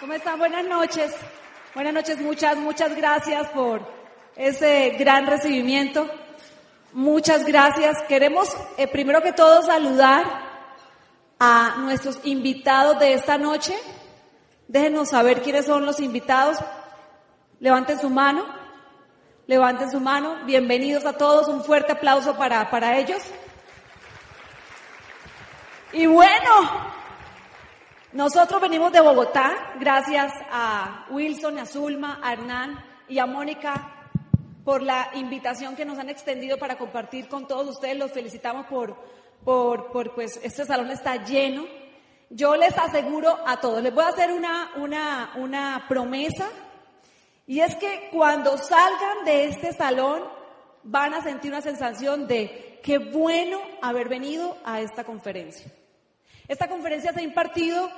¿Cómo están? Buenas noches. Buenas noches, muchas, muchas gracias por ese gran recibimiento. Muchas gracias. Queremos, eh, primero que todo, saludar a nuestros invitados de esta noche. Déjenos saber quiénes son los invitados. Levanten su mano. Levanten su mano. Bienvenidos a todos. Un fuerte aplauso para, para ellos. Y bueno, nosotros venimos de Bogotá, gracias a Wilson, a Zulma, a Hernán y a Mónica por la invitación que nos han extendido para compartir con todos ustedes. Los felicitamos por, por, por pues, este salón está lleno. Yo les aseguro a todos, les voy a hacer una, una, una promesa y es que cuando salgan de este salón van a sentir una sensación de qué bueno haber venido a esta conferencia. Esta conferencia se ha impartido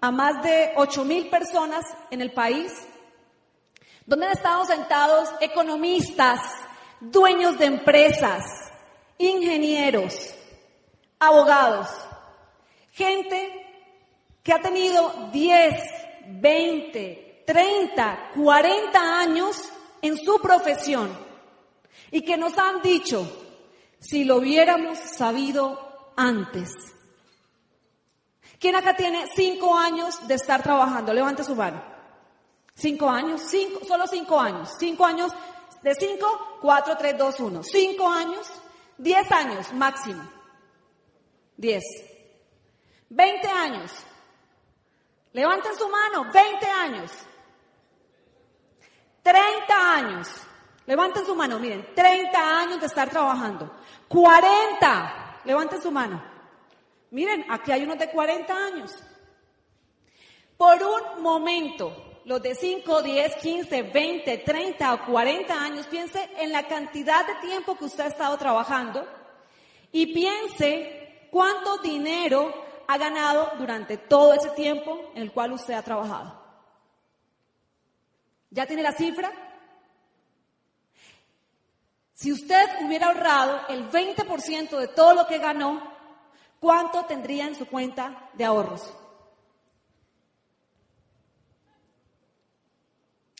a más de 8 mil personas en el país, donde han estado sentados economistas, dueños de empresas, ingenieros, abogados, gente que ha tenido 10, 20, 30, 40 años en su profesión y que nos han dicho, si lo hubiéramos sabido antes, ¿Quién acá tiene cinco años de estar trabajando? Levante su mano. Cinco años, cinco, solo cinco años. Cinco años, de cinco, cuatro, tres, dos, uno. Cinco años, diez años máximo. Diez. Veinte años. Levanten su mano, veinte años. Treinta años. Levanten su mano, miren, treinta años de estar trabajando. Cuarenta. Levanten su mano. Miren, aquí hay unos de 40 años. Por un momento, los de 5, 10, 15, 20, 30 o 40 años, piense en la cantidad de tiempo que usted ha estado trabajando y piense cuánto dinero ha ganado durante todo ese tiempo en el cual usted ha trabajado. ¿Ya tiene la cifra? Si usted hubiera ahorrado el 20% de todo lo que ganó, ¿cuánto tendría en su cuenta de ahorros?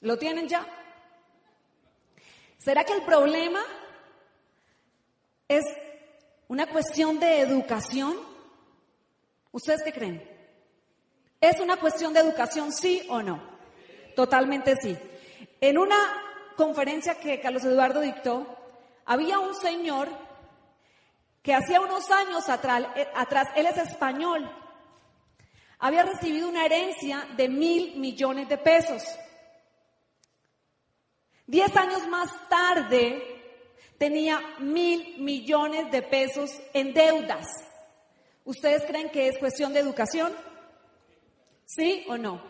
¿Lo tienen ya? ¿Será que el problema es una cuestión de educación? ¿Ustedes qué creen? ¿Es una cuestión de educación, sí o no? Totalmente sí. En una conferencia que Carlos Eduardo dictó, había un señor que hacía unos años eh, atrás, él es español, había recibido una herencia de mil millones de pesos. Diez años más tarde tenía mil millones de pesos en deudas. ¿Ustedes creen que es cuestión de educación? ¿Sí o no?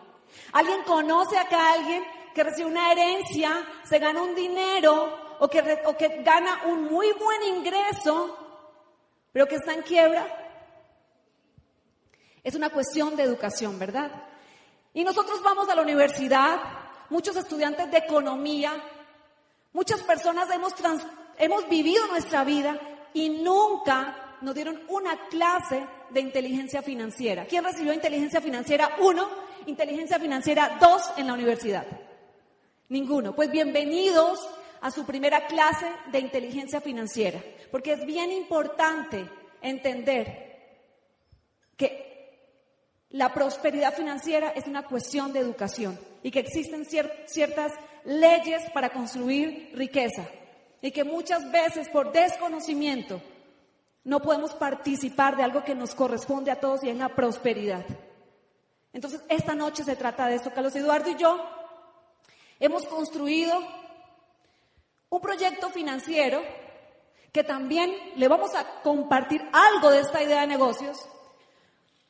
¿Alguien conoce acá a alguien que recibe una herencia, se gana un dinero o que, o que gana un muy buen ingreso pero que está en quiebra. Es una cuestión de educación, ¿verdad? Y nosotros vamos a la universidad, muchos estudiantes de economía, muchas personas hemos, hemos vivido nuestra vida y nunca nos dieron una clase de inteligencia financiera. ¿Quién recibió inteligencia financiera? Uno, inteligencia financiera dos en la universidad. Ninguno. Pues bienvenidos a su primera clase de inteligencia financiera, porque es bien importante entender que la prosperidad financiera es una cuestión de educación y que existen ciertas leyes para construir riqueza y que muchas veces por desconocimiento no podemos participar de algo que nos corresponde a todos y es la prosperidad. Entonces, esta noche se trata de esto. Carlos Eduardo y yo hemos construido un proyecto financiero que también le vamos a compartir algo de esta idea de negocios,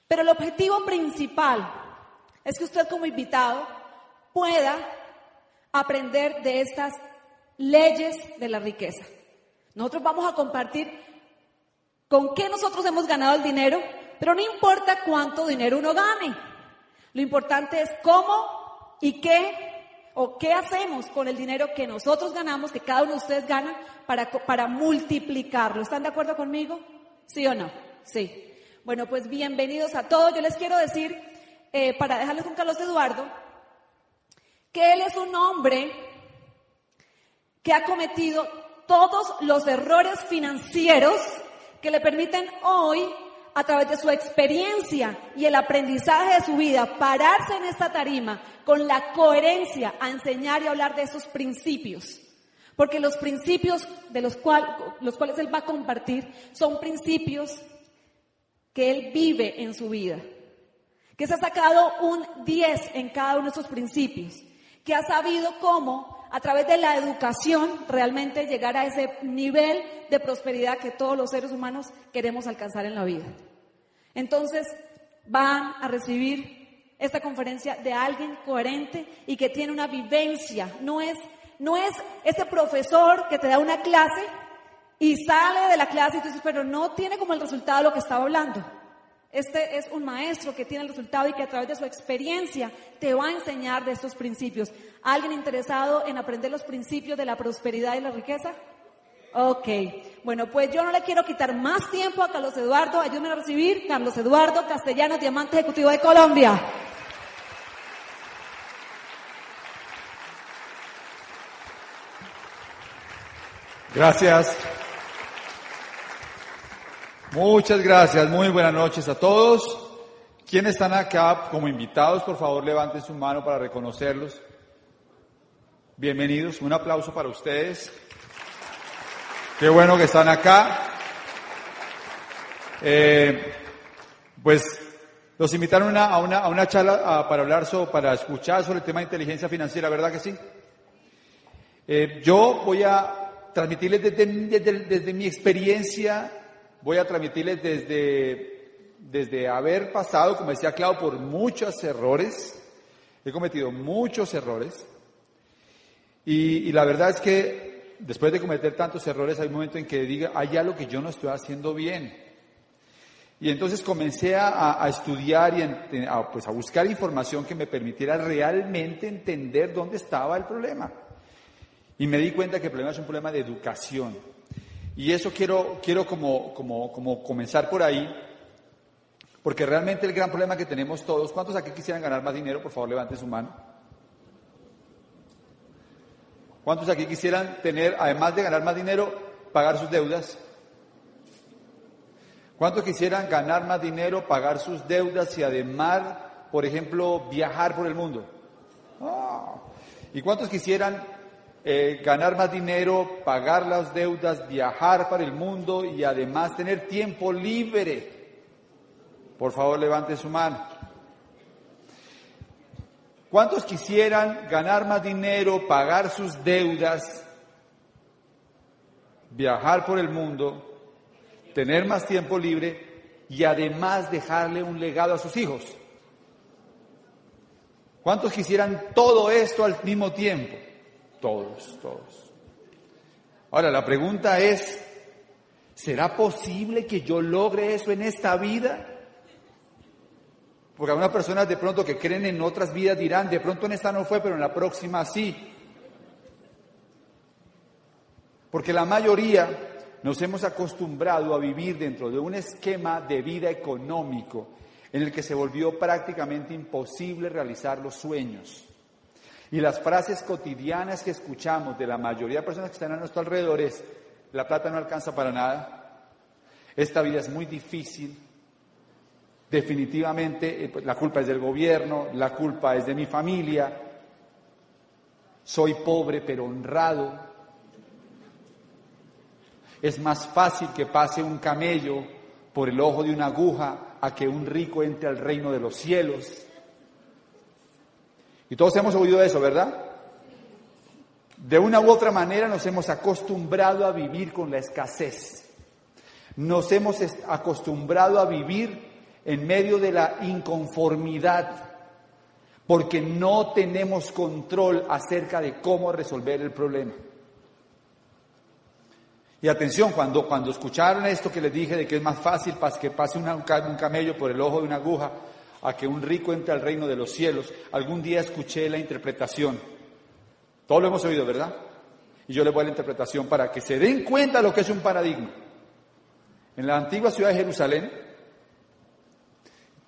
pero el objetivo principal es que usted como invitado pueda aprender de estas leyes de la riqueza. Nosotros vamos a compartir con qué nosotros hemos ganado el dinero, pero no importa cuánto dinero uno gane. Lo importante es cómo y qué ¿O qué hacemos con el dinero que nosotros ganamos, que cada uno de ustedes gana, para, para multiplicarlo? ¿Están de acuerdo conmigo? ¿Sí o no? Sí. Bueno, pues bienvenidos a todos. Yo les quiero decir, eh, para dejarles con Carlos Eduardo, que él es un hombre que ha cometido todos los errores financieros que le permiten hoy, a través de su experiencia y el aprendizaje de su vida, pararse en esta tarima con la coherencia a enseñar y hablar de esos principios. Porque los principios de los, cuales él va a compartir son principios que él vive en su vida. Que se ha sacado un 10 en cada uno de esos principios. Que ha sabido cómo a través de la educación realmente llegar a ese nivel de prosperidad que todos los seres humanos queremos alcanzar en la vida. Entonces, van a recibir esta conferencia de alguien coherente y que tiene una vivencia. No es, no es ese profesor que te da una clase y sale de la clase y tú dices, pero no tiene como el resultado lo que estaba hablando. Este es un maestro que tiene el resultado y que a través de su experiencia te va a enseñar de estos principios. ¿Alguien interesado en aprender los principios de la prosperidad y la riqueza? Ok, bueno, pues yo no le quiero quitar más tiempo a Carlos Eduardo. Ayúdenme a recibir Carlos Eduardo Castellanos, Diamante Ejecutivo de Colombia. Gracias. Muchas gracias, muy buenas noches a todos. ¿Quiénes están acá como invitados? Por favor, levanten su mano para reconocerlos. Bienvenidos, un aplauso para ustedes. Qué bueno que están acá. Eh, pues los invitaron a, una, a una charla para hablar sobre, para escuchar sobre el tema de inteligencia financiera, ¿verdad que sí? Eh, yo voy a transmitirles desde, desde, desde mi experiencia voy a transmitirles desde, desde haber pasado, como decía Clau, por muchos errores. He cometido muchos errores. Y, la verdad es que después de cometer tantos errores hay un momento en que diga, hay algo que yo no estoy haciendo bien. Y entonces comencé a, estudiar y a, pues a buscar información que me permitiera realmente entender dónde estaba el problema. Y me di cuenta que el problema es un problema de educación. Y eso quiero, quiero como, como, como comenzar por ahí, porque realmente el gran problema que tenemos todos, ¿cuántos aquí quisieran ganar más dinero? Por favor, levanten su mano. ¿Cuántos aquí quisieran tener, además de ganar más dinero, pagar sus deudas? ¿Cuántos quisieran ganar más dinero, pagar sus deudas y además, por ejemplo, viajar por el mundo? Ah. ¿Y cuántos quisieran eh, ganar más dinero, pagar las deudas, viajar para el mundo y además tener tiempo libre. Por favor, levante su mano. ¿Cuántos quisieran ganar más dinero, pagar sus deudas, viajar por el mundo, tener más tiempo libre y además dejarle un legado a sus hijos? ¿Cuántos quisieran todo esto al mismo tiempo? Todos, todos. Ahora, la pregunta es, ¿será posible que yo logre eso en esta vida? Porque algunas personas de pronto que creen en otras vidas dirán, de pronto en esta no fue, pero en la próxima sí. Porque la mayoría nos hemos acostumbrado a vivir dentro de un esquema de vida económico en el que se volvió prácticamente imposible realizar los sueños. Y las frases cotidianas que escuchamos de la mayoría de personas que están a nuestro alrededor es, la plata no alcanza para nada, esta vida es muy difícil, definitivamente eh, pues, la culpa es del gobierno, la culpa es de mi familia, soy pobre pero honrado, es más fácil que pase un camello por el ojo de una aguja a que un rico entre al reino de los cielos. Y todos hemos oído eso, ¿verdad? De una u otra manera nos hemos acostumbrado a vivir con la escasez. Nos hemos acostumbrado a vivir en medio de la inconformidad porque no tenemos control acerca de cómo resolver el problema. Y atención, cuando, cuando escucharon esto que les dije de que es más fácil que pase un camello por el ojo de una aguja a que un rico entre al reino de los cielos. Algún día escuché la interpretación. Todos lo hemos oído, ¿verdad? Y yo le voy a la interpretación para que se den cuenta de lo que es un paradigma. En la antigua ciudad de Jerusalén,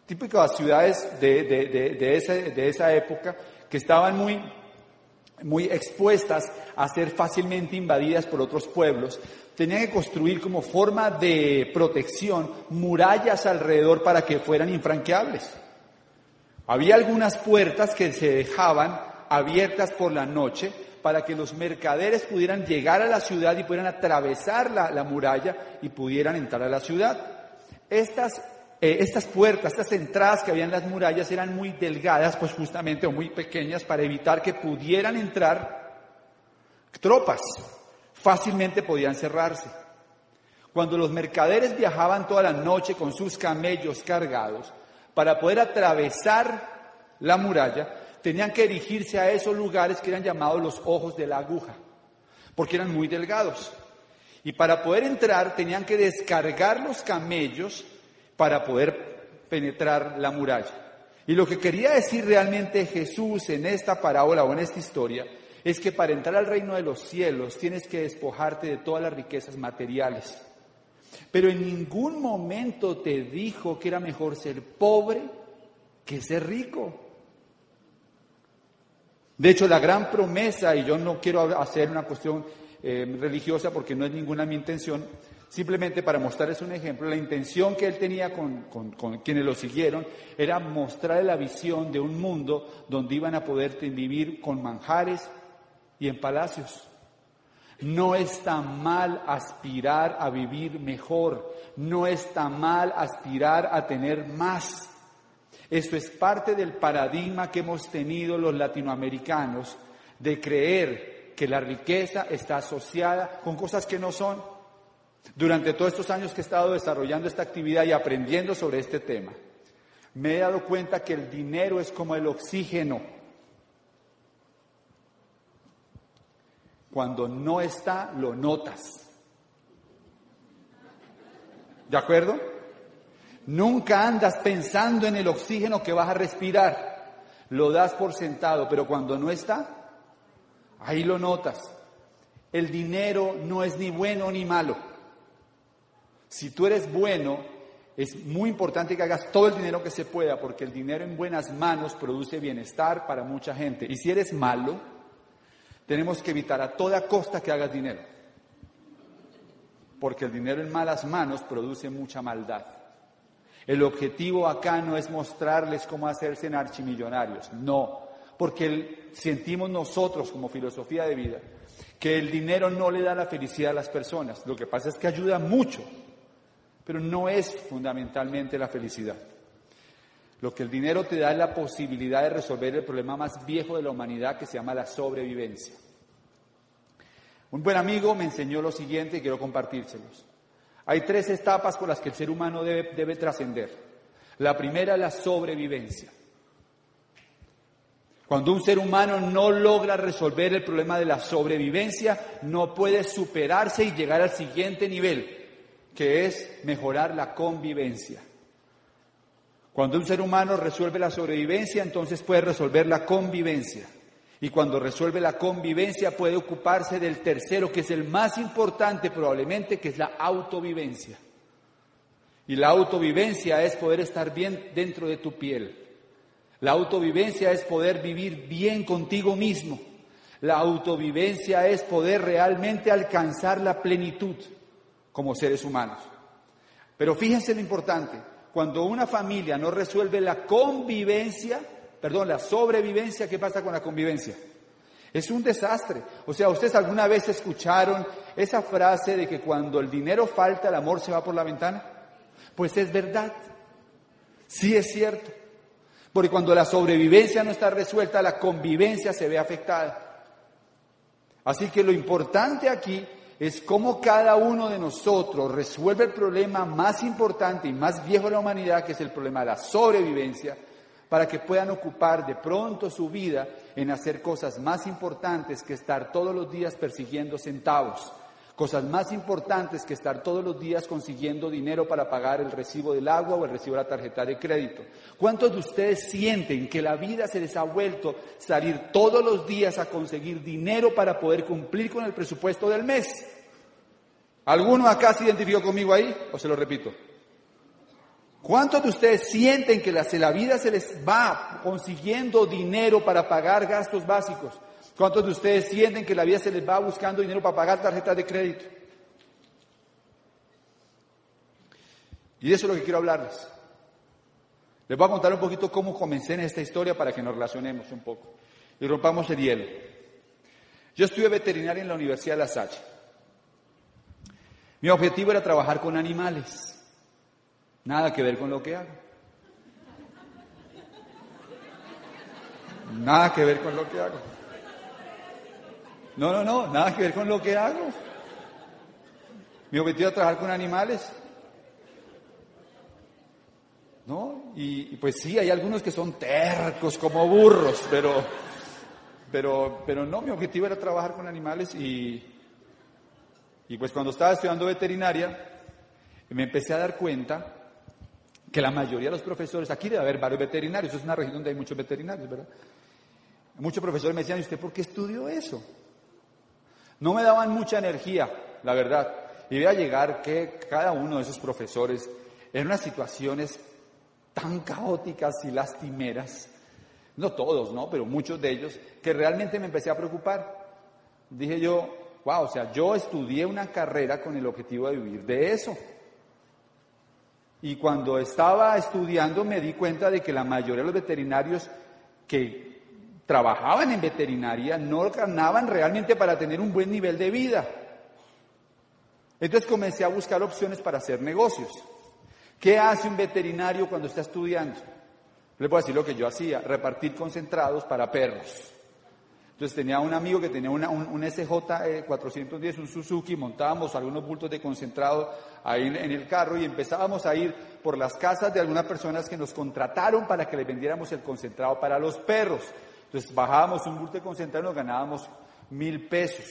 típicas ciudades de, de, esa, de esa época, que estaban muy, muy expuestas a ser fácilmente invadidas por otros pueblos, tenían que construir como forma de protección murallas alrededor para que fueran infranqueables. Había algunas puertas que se dejaban abiertas por la noche para que los mercaderes pudieran llegar a la ciudad y pudieran atravesar la, muralla y pudieran entrar a la ciudad. Estas, eh, estas puertas, estas entradas que había en las murallas eran muy delgadas, pues justamente, o muy pequeñas, para evitar que pudieran entrar tropas. Fácilmente podían cerrarse. Cuando los mercaderes viajaban toda la noche con sus camellos cargados, para poder atravesar la muralla, tenían que dirigirse a esos lugares que eran llamados los ojos de la aguja, porque eran muy delgados. Y para poder entrar tenían que descargar los camellos para poder penetrar la muralla. Y lo que quería decir realmente Jesús en esta parábola o en esta historia es que para entrar al reino de los cielos tienes que despojarte de todas las riquezas materiales. Pero en ningún momento te dijo que era mejor ser pobre que ser rico. De hecho, la gran promesa, y yo no quiero hacer una cuestión eh, religiosa porque no es ninguna mi intención, simplemente para mostrarles un ejemplo, la intención que él tenía con, quienes lo siguieron era mostrar la visión de un mundo donde iban a poder vivir con manjares y en palacios. No está mal aspirar a vivir mejor, no está mal aspirar a tener más. Esto es parte del paradigma que hemos tenido los latinoamericanos de creer que la riqueza está asociada con cosas que no son. Durante todos estos años que he estado desarrollando esta actividad y aprendiendo sobre este tema, me he dado cuenta que el dinero es como el oxígeno. Cuando no está, lo notas. ¿De acuerdo? Nunca andas pensando en el oxígeno que vas a respirar. Lo das por sentado, pero cuando no está, ahí lo notas. El dinero no es ni bueno ni malo. Si tú eres bueno, es muy importante que hagas todo el dinero que se pueda, porque el dinero en buenas manos produce bienestar para mucha gente. Y si eres malo, tenemos que evitar a toda costa que hagas dinero, porque el dinero en malas manos produce mucha maldad. El objetivo acá no es mostrarles cómo hacerse en archimillonarios, no, porque sentimos nosotros como filosofía de vida que el dinero no le da la felicidad a las personas. Lo que pasa es que ayuda mucho, pero no es fundamentalmente la felicidad. Lo que el dinero te da es la posibilidad de resolver el problema más viejo de la humanidad que se llama la sobrevivencia. Un buen amigo me enseñó lo siguiente y quiero compartírselos. Hay tres etapas por las que el ser humano debe, trascender. La primera es la sobrevivencia. Cuando un ser humano no logra resolver el problema de la sobrevivencia, no puede superarse y llegar al siguiente nivel, que es mejorar la convivencia. Cuando un ser humano resuelve la sobrevivencia, entonces puede resolver la convivencia. Y cuando resuelve la convivencia puede ocuparse del tercero, que es el más importante probablemente, que es la autovivencia. Y la autovivencia es poder estar bien dentro de tu piel. La autovivencia es poder vivir bien contigo mismo. La autovivencia es poder realmente alcanzar la plenitud como seres humanos. Pero fíjense lo importante, cuando una familia no resuelve la convivencia, perdón, la sobrevivencia, ¿qué pasa con la convivencia? Es un desastre. O sea, ¿ustedes alguna vez escucharon esa frase de que cuando el dinero falta, el amor se va por la ventana? Pues es verdad. Sí es cierto. Porque cuando la sobrevivencia no está resuelta, la convivencia se ve afectada. Así que lo importante aquí es cómo cada uno de nosotros resuelve el problema más importante y más viejo de la humanidad, que es el problema de la sobrevivencia, para que puedan ocupar de pronto su vida en hacer cosas más importantes que estar todos los días persiguiendo centavos, cosas más importantes que estar todos los días consiguiendo dinero para pagar el recibo del agua o el recibo de la tarjeta de crédito. ¿Cuántos de ustedes sienten que la vida se les ha vuelto salir todos los días a conseguir dinero para poder cumplir con el presupuesto del mes? ¿Alguno acá se identificó conmigo ahí? ¿O se lo repito? ¿Cuántos de ustedes sienten que la, la vida se les va consiguiendo dinero para pagar gastos básicos? ¿Cuántos de ustedes sienten que la vida se les va buscando dinero para pagar tarjetas de crédito? Y de eso es lo que quiero hablarles. Les voy a contar un poquito cómo comencé en esta historia para que nos relacionemos un poco y rompamos el hielo. Yo estudié veterinaria en la Universidad de La Salle. Mi objetivo era trabajar con animales. Nada que ver con lo que hago. Nada que ver con lo que hago. No, no, no, nada que ver con lo que hago. Mi objetivo era trabajar con animales. ¿No? Y, pues sí, hay algunos que son tercos como burros, pero, pero, pero no, mi objetivo era trabajar con animales y, y pues cuando estaba estudiando veterinaria, me empecé a dar cuenta que la mayoría de los profesores, aquí debe haber varios veterinarios, es una región donde hay muchos veterinarios, ¿verdad? Muchos profesores me decían, ¿y usted por qué estudió eso? No me daban mucha energía, la verdad. Y a llegar que cada uno de esos profesores en unas situaciones tan caóticas y lastimeras, no todos, ¿no? Pero muchos de ellos, que realmente me empecé a preocupar. Dije yo, wow, o sea, yo estudié una carrera con el objetivo de vivir de eso. Y cuando estaba estudiando me di cuenta de que la mayoría de los veterinarios que trabajaban en veterinaria no ganaban realmente para tener un buen nivel de vida. Entonces comencé a buscar opciones para hacer negocios. ¿Qué hace un veterinario cuando está estudiando? Voy a decir lo que yo hacía, repartir concentrados para perros. Entonces tenía un amigo que tenía un, SJ 410, eh, un Suzuki, montábamos algunos bultos de concentrado ahí en, el carro y empezábamos a ir por las casas de algunas personas que nos contrataron para que les vendiéramos el concentrado para los perros. Entonces bajábamos un bulto de concentrado y nos ganábamos mil pesos.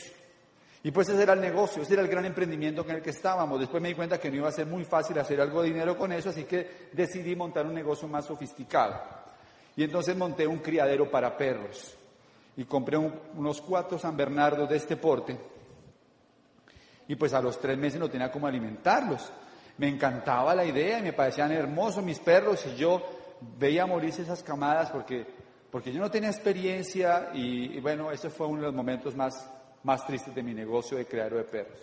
Y pues ese era el negocio, ese era el gran emprendimiento en el que estábamos. Después me di cuenta que no iba a ser muy fácil hacer algo de dinero con eso, así que decidí montar un negocio más sofisticado. Y entonces monté un criadero para perros y compré unos cuatro San Bernardo de este porte. Y pues a los tres meses no tenía cómo alimentarlos. Me encantaba la idea y me parecían hermosos mis perros y yo veía morirse esas camadas porque, porque yo no tenía experiencia y, bueno, ese fue uno de los momentos más, más tristes de mi negocio de criadero de perros.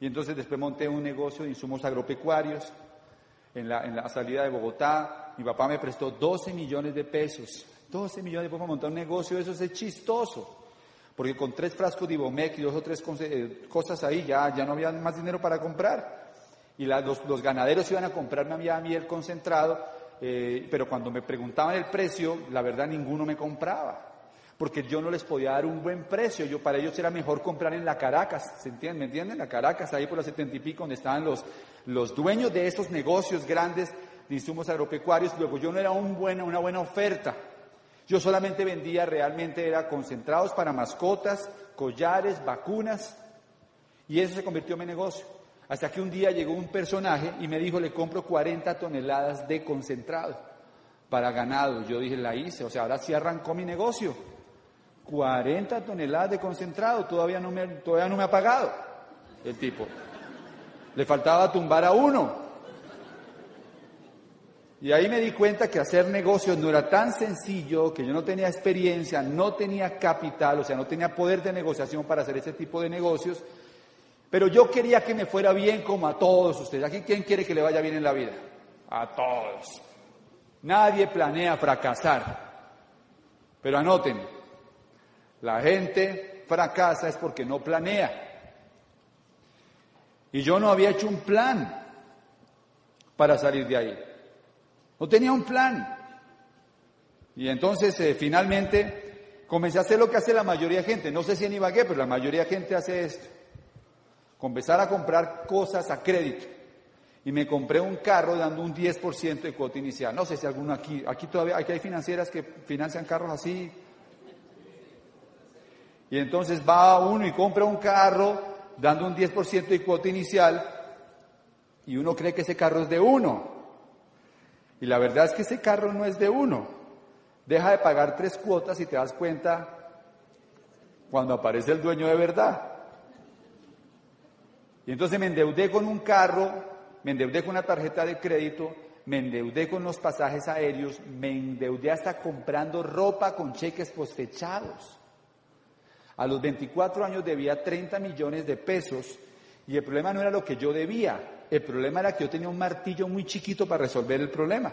Y entonces después monté un negocio de insumos agropecuarios en la, en la salida de Bogotá. Mi papá me prestó 12 millones de pesos 12 millones de pesos para montar un negocio, eso es chistoso. Porque con tres frascos de Ibomec y dos o tres eh, cosas ahí ya, ya no había más dinero para comprar. Y los, ganaderos iban a comprarme a mí, el concentrado, eh, pero cuando me preguntaban el precio, la verdad ninguno me compraba. Porque yo no les podía dar un buen precio. Yo, para ellos era mejor comprar en la Caracas, ¿se? ¿Me entienden? La Caracas, ahí por las setenta y pico, donde estaban los, los dueños de estos negocios grandes de insumos agropecuarios. Luego yo no era un buena, una buena oferta. Yo solamente vendía realmente, era concentrados para mascotas, collares, vacunas, y eso se convirtió en mi negocio. Hasta que un día llegó un personaje y me dijo, le compro 40 toneladas de concentrado para ganado. Yo dije, la hice, o sea, ahora sí arrancó mi negocio. 40 toneladas de concentrado, todavía no me, todavía no me ha pagado el tipo. Le faltaba tumbar a uno. Y ahí me di cuenta que hacer negocios no era tan sencillo, que yo no tenía experiencia, no tenía capital, o sea, no tenía poder de negociación para hacer ese tipo de negocios. Pero yo quería que me fuera bien como a todos ustedes. ¿Aquí quién quiere que le vaya bien en la vida? A todos. Nadie planea fracasar. Pero anoten, la gente fracasa es porque no planea. Y yo no había hecho un plan para salir de ahí. No tenía un plan. Y entonces eh, finalmente comencé a hacer lo que hace la mayoría de gente. No sé si en Ibagué, pero la mayoría de gente hace esto. Comenzar a comprar cosas a crédito. Y me compré un carro dando un 10% de cuota inicial. No sé si alguno aquí, aquí todavía, aquí hay financieras que financian carros así. Y entonces va uno y compra un carro dando un 10% de cuota inicial y uno cree que ese carro es de uno. Y la verdad es que ese carro no es de uno. Deja de pagar tres cuotas y te das cuenta cuando aparece el dueño de verdad. Y entonces me endeudé con un carro, me endeudé con una tarjeta de crédito, me endeudé con los pasajes aéreos, me endeudé hasta comprando ropa con cheques posfechados. A los 24 años debía 30 millones de pesos y el problema no era lo que yo debía, el problema era que yo tenía un martillo muy chiquito para resolver el problema.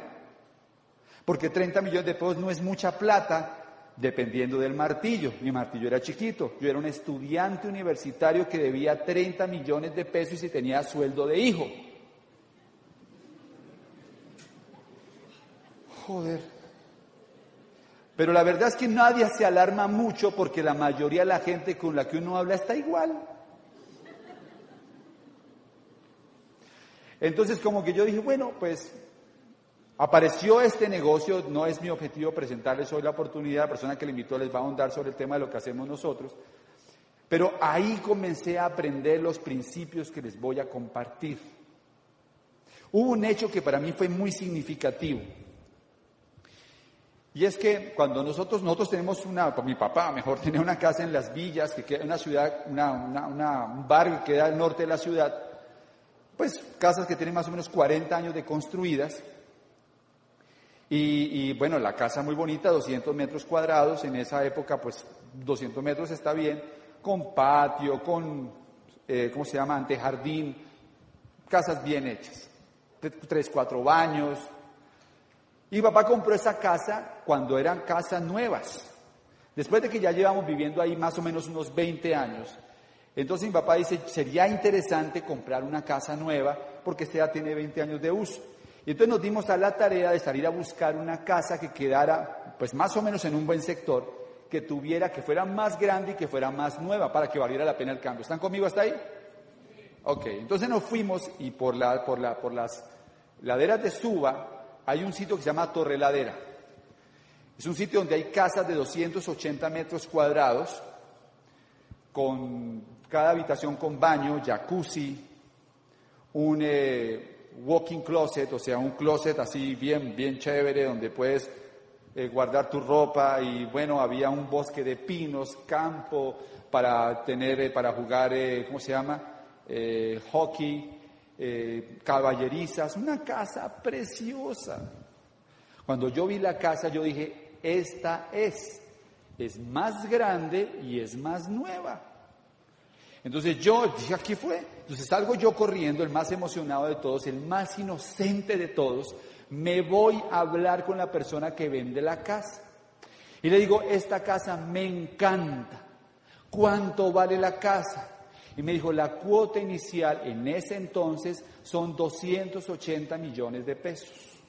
Porque 30 millones de pesos no es mucha plata dependiendo del martillo. Mi martillo era chiquito. Yo era un estudiante universitario que debía 30 millones de pesos y tenía sueldo de hijo. Joder. Pero la verdad es que nadie se alarma mucho porque la mayoría de la gente con la que uno habla está igual. Entonces como que yo dije, bueno, pues apareció este negocio, no es mi objetivo presentarles hoy la oportunidad, la persona que le invitó les va a ahondar sobre el tema de lo que hacemos nosotros, pero ahí comencé a aprender los principios que les voy a compartir. Hubo un hecho que para mí fue muy significativo. Y es que cuando nosotros, nosotros tenemos una, mi papá mejor, tenía una casa en Las Villas, que queda una ciudad, un barrio que queda al norte de la ciudad, pues casas que tienen más o menos 40 años de construidas. Y, bueno, la casa muy bonita, 200 metros cuadrados, en esa época pues 200 metros está bien, con patio, con, eh, ¿cómo se llama?, antejardín, casas bien hechas, tres, cuatro baños. Y papá compró esa casa cuando eran casas nuevas. Después de que ya llevamos viviendo ahí más o menos unos 20 años, entonces mi papá dice, sería interesante comprar una casa nueva porque esta ya tiene 20 años de uso. Y entonces nos dimos a la tarea de salir a buscar una casa que quedara pues más o menos en un buen sector, que tuviera, que fuera más grande y que fuera más nueva para que valiera la pena el cambio. ¿Están conmigo hasta ahí? Ok, entonces nos fuimos y por, la, por, la, por las laderas de Suba hay un sitio que se llama Torre Ladera. Es un sitio donde hay casas de 280 metros cuadrados con cada habitación con baño, jacuzzi, un eh, walking closet, o sea, un closet así bien, bien chévere donde puedes eh, guardar tu ropa y bueno, había un bosque de pinos, campo para tener, eh, para jugar, ¿cómo se llama? hockey, caballerizas, una casa preciosa. Cuando yo vi la casa, yo dije, esta es, es más grande y es más nueva. Entonces yo dije, aquí fue. Entonces salgo yo corriendo, el más emocionado de todos, el más inocente de todos, me voy a hablar con la persona que vende la casa. Y le digo, esta casa me encanta. ¿Cuánto vale la casa? Y me dijo, la cuota inicial en ese entonces son 280 millones de pesos.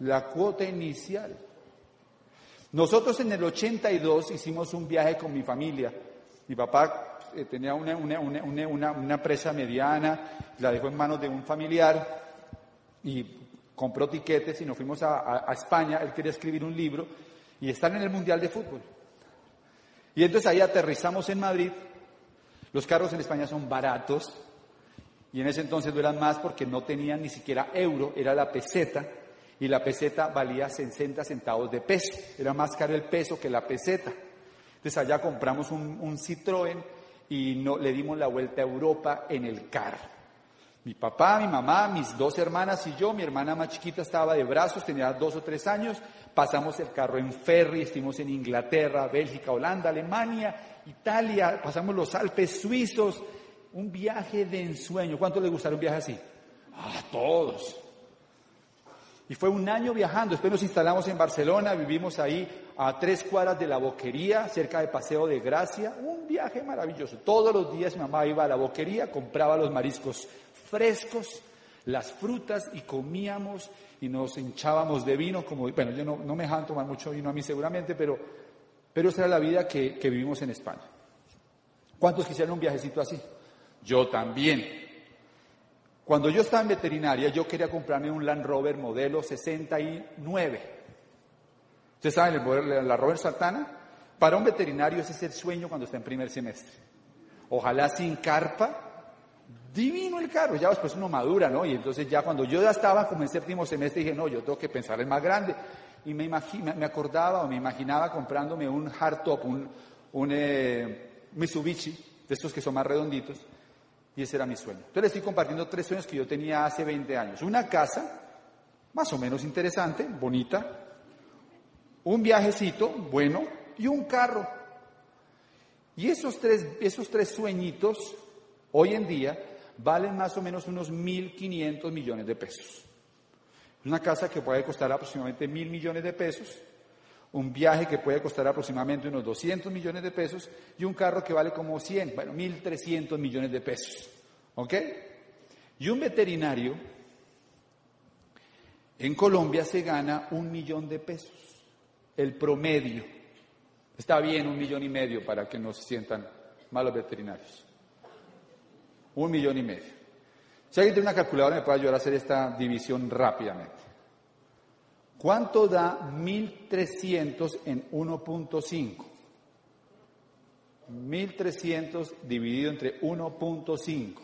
La cuota inicial. Nosotros en el 82 hicimos un viaje con mi familia. Mi papá eh, tenía una, una, presa mediana, la dejó en manos de un familiar y compró tiquetes y nos fuimos a, España. Él quería escribir un libro y están en el Mundial de Fútbol. Y entonces ahí aterrizamos en Madrid. Los carros en España son baratos y en ese entonces no eran más porque no tenían ni siquiera euro, era la peseta y la peseta valía 60 centavos de peso. Era más caro el peso que la peseta. Entonces allá compramos un, Citroën y no, le dimos la vuelta a Europa en el carro. Mi papá, mi mamá, mis dos hermanas y yo, mi hermana más chiquita estaba de brazos, tenía dos o tres años, pasamos el carro en ferry, estuvimos en Inglaterra, Bélgica, Holanda, Alemania, Italia, pasamos los Alpes suizos, un viaje de ensueño. ¿Cuánto le gustaría un viaje así? A todos. Y fue un año viajando. Después nos instalamos en Barcelona, vivimos ahí a tres cuadras de la boquería, cerca de Paseo de Gracia. Un viaje maravilloso. Todos los días mi mamá iba a la boquería, compraba los mariscos frescos, las frutas y comíamos y nos hinchábamos de vino. Como, bueno, yo no, me dejaban tomar mucho vino a mí seguramente, pero, pero esa era la vida que, que vivimos en España. ¿Cuántos quisieran un viajecito así? Yo también. Cuando yo estaba en veterinaria, yo quería comprarme un Land Rover modelo 69. ¿Ustedes saben el, la Rover Santana? Para un veterinario ese es el sueño cuando está en primer semestre. Ojalá sin carpa, divino el carro. Ya después uno madura, ¿no? Y entonces ya cuando yo ya estaba como en séptimo semestre dije, no, yo tengo que pensar el más grande. Y me, me acordaba o me imaginaba comprándome un hardtop, un, un eh, Mitsubishi, de estos que son más redonditos y ese era mi sueño. Entonces les estoy compartiendo tres sueños que yo tenía hace 20 años. Una casa, más o menos interesante, bonita. un viajecito bueno y un carro. Y esos tres, esos tres sueñitos, hoy en día, valen más o menos unos 1.500 millones de pesos. Una casa que puede costar aproximadamente mil millones de pesos, un viaje que puede costar aproximadamente unos 200 millones de pesos y un carro que vale como 100, bueno, 1.300 millones de pesos. ¿Ok? Y un veterinario en Colombia se gana un millón de pesos, el promedio. Está bien un millón y medio para que no se sientan malos veterinarios. Un millón y medio. Si alguien tiene una calculadora me puede ayudar a hacer esta división rápidamente. ¿Cuánto da 1300 en 1.5? 1300 dividido entre 1.5.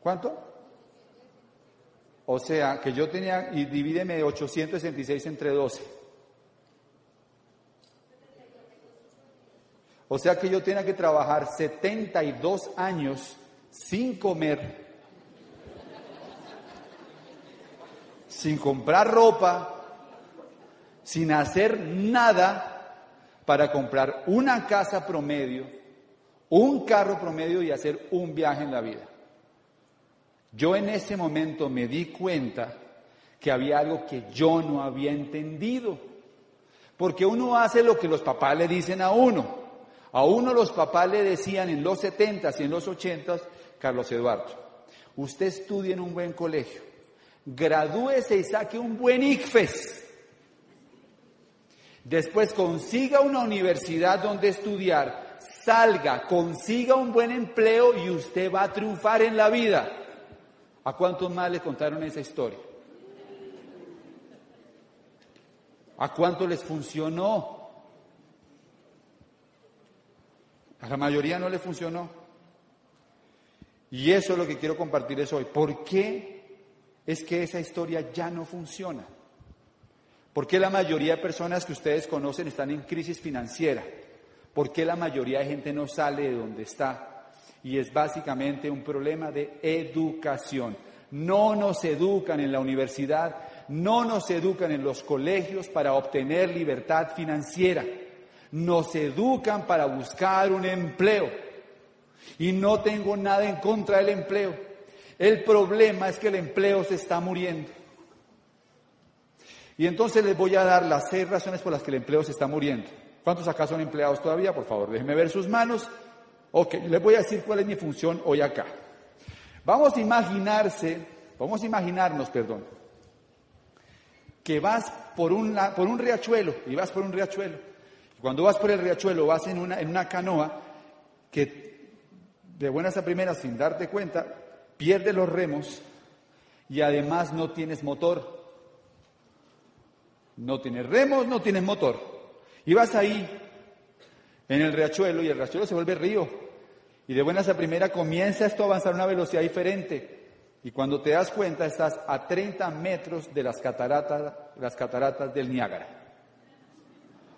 ¿Cuánto? O sea, que yo tenía, y divídeme 866 entre 12. O sea que yo tenía que trabajar 72 años sin comer, sin comprar ropa, sin hacer nada para comprar una casa promedio, un carro promedio y hacer un viaje en la vida. Yo en ese momento me di cuenta que había algo que yo no había entendido. Porque uno hace lo que los papás le dicen a uno. A uno los papás le decían en los 70 y en los 80 Carlos Eduardo, usted estudie en un buen colegio, gradúese y saque un buen ICFES. Después consiga una universidad donde estudiar, salga, consiga un buen empleo y usted va a triunfar en la vida. ¿A cuántos más le contaron esa historia? ¿A cuántos les funcionó? A la mayoría no le funcionó. Y eso es lo que quiero compartirles hoy. ¿Por qué es que esa historia ya no funciona? ¿Por qué la mayoría de personas que ustedes conocen están en crisis financiera? ¿Por qué la mayoría de gente no sale de donde está? y es básicamente un problema de educación. No nos educan en la universidad, no nos educan en los colegios para obtener libertad financiera, nos educan para buscar un empleo. Y no tengo nada en contra del empleo. El problema es que el empleo se está muriendo. Y entonces les voy a dar las seis razones por las que el empleo se está muriendo. ¿Cuántos acá son empleados todavía? Por favor, déjenme ver sus manos. Ok, les voy a decir cuál es mi función hoy acá. Vamos a imaginarse, vamos a imaginarnos, perdón, que vas por un, por un riachuelo y vas por un riachuelo. Cuando vas por el riachuelo vas en una, en una canoa que de buenas a primeras, sin darte cuenta, pierdes los remos y además no tienes motor. No tienes remos, no tienes motor. Y vas ahí en el riachuelo y el riachuelo se vuelve río. Y de buenas a primera comienza esto a avanzar a una velocidad diferente. Y cuando te das cuenta estás a 30 metros de las cataratas, las cataratas del Niágara.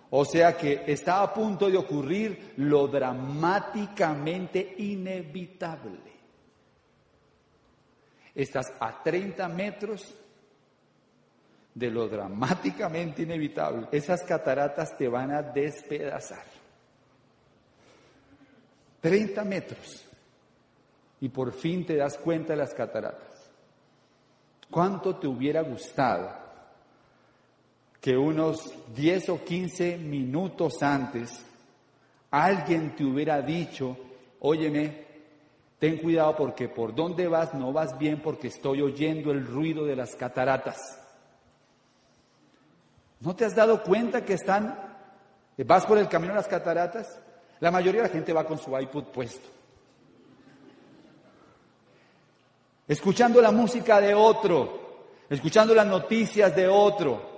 O sea que está a punto de ocurrir lo dramáticamente inevitable. Estás a 30 metros de lo dramáticamente inevitable. Esas cataratas te van a despedazar. 30 metros y por fin te das cuenta de las cataratas. ¿Cuánto te hubiera gustado que unos 10 o 15 minutos antes alguien te hubiera dicho, óyeme, ten cuidado porque por dónde vas no vas bien porque estoy oyendo el ruido de las cataratas? ¿No te has dado cuenta que están, vas por el camino de las cataratas la mayoría de la gente va con su iPod puesto. Escuchando la música de otro, escuchando las noticias de otro,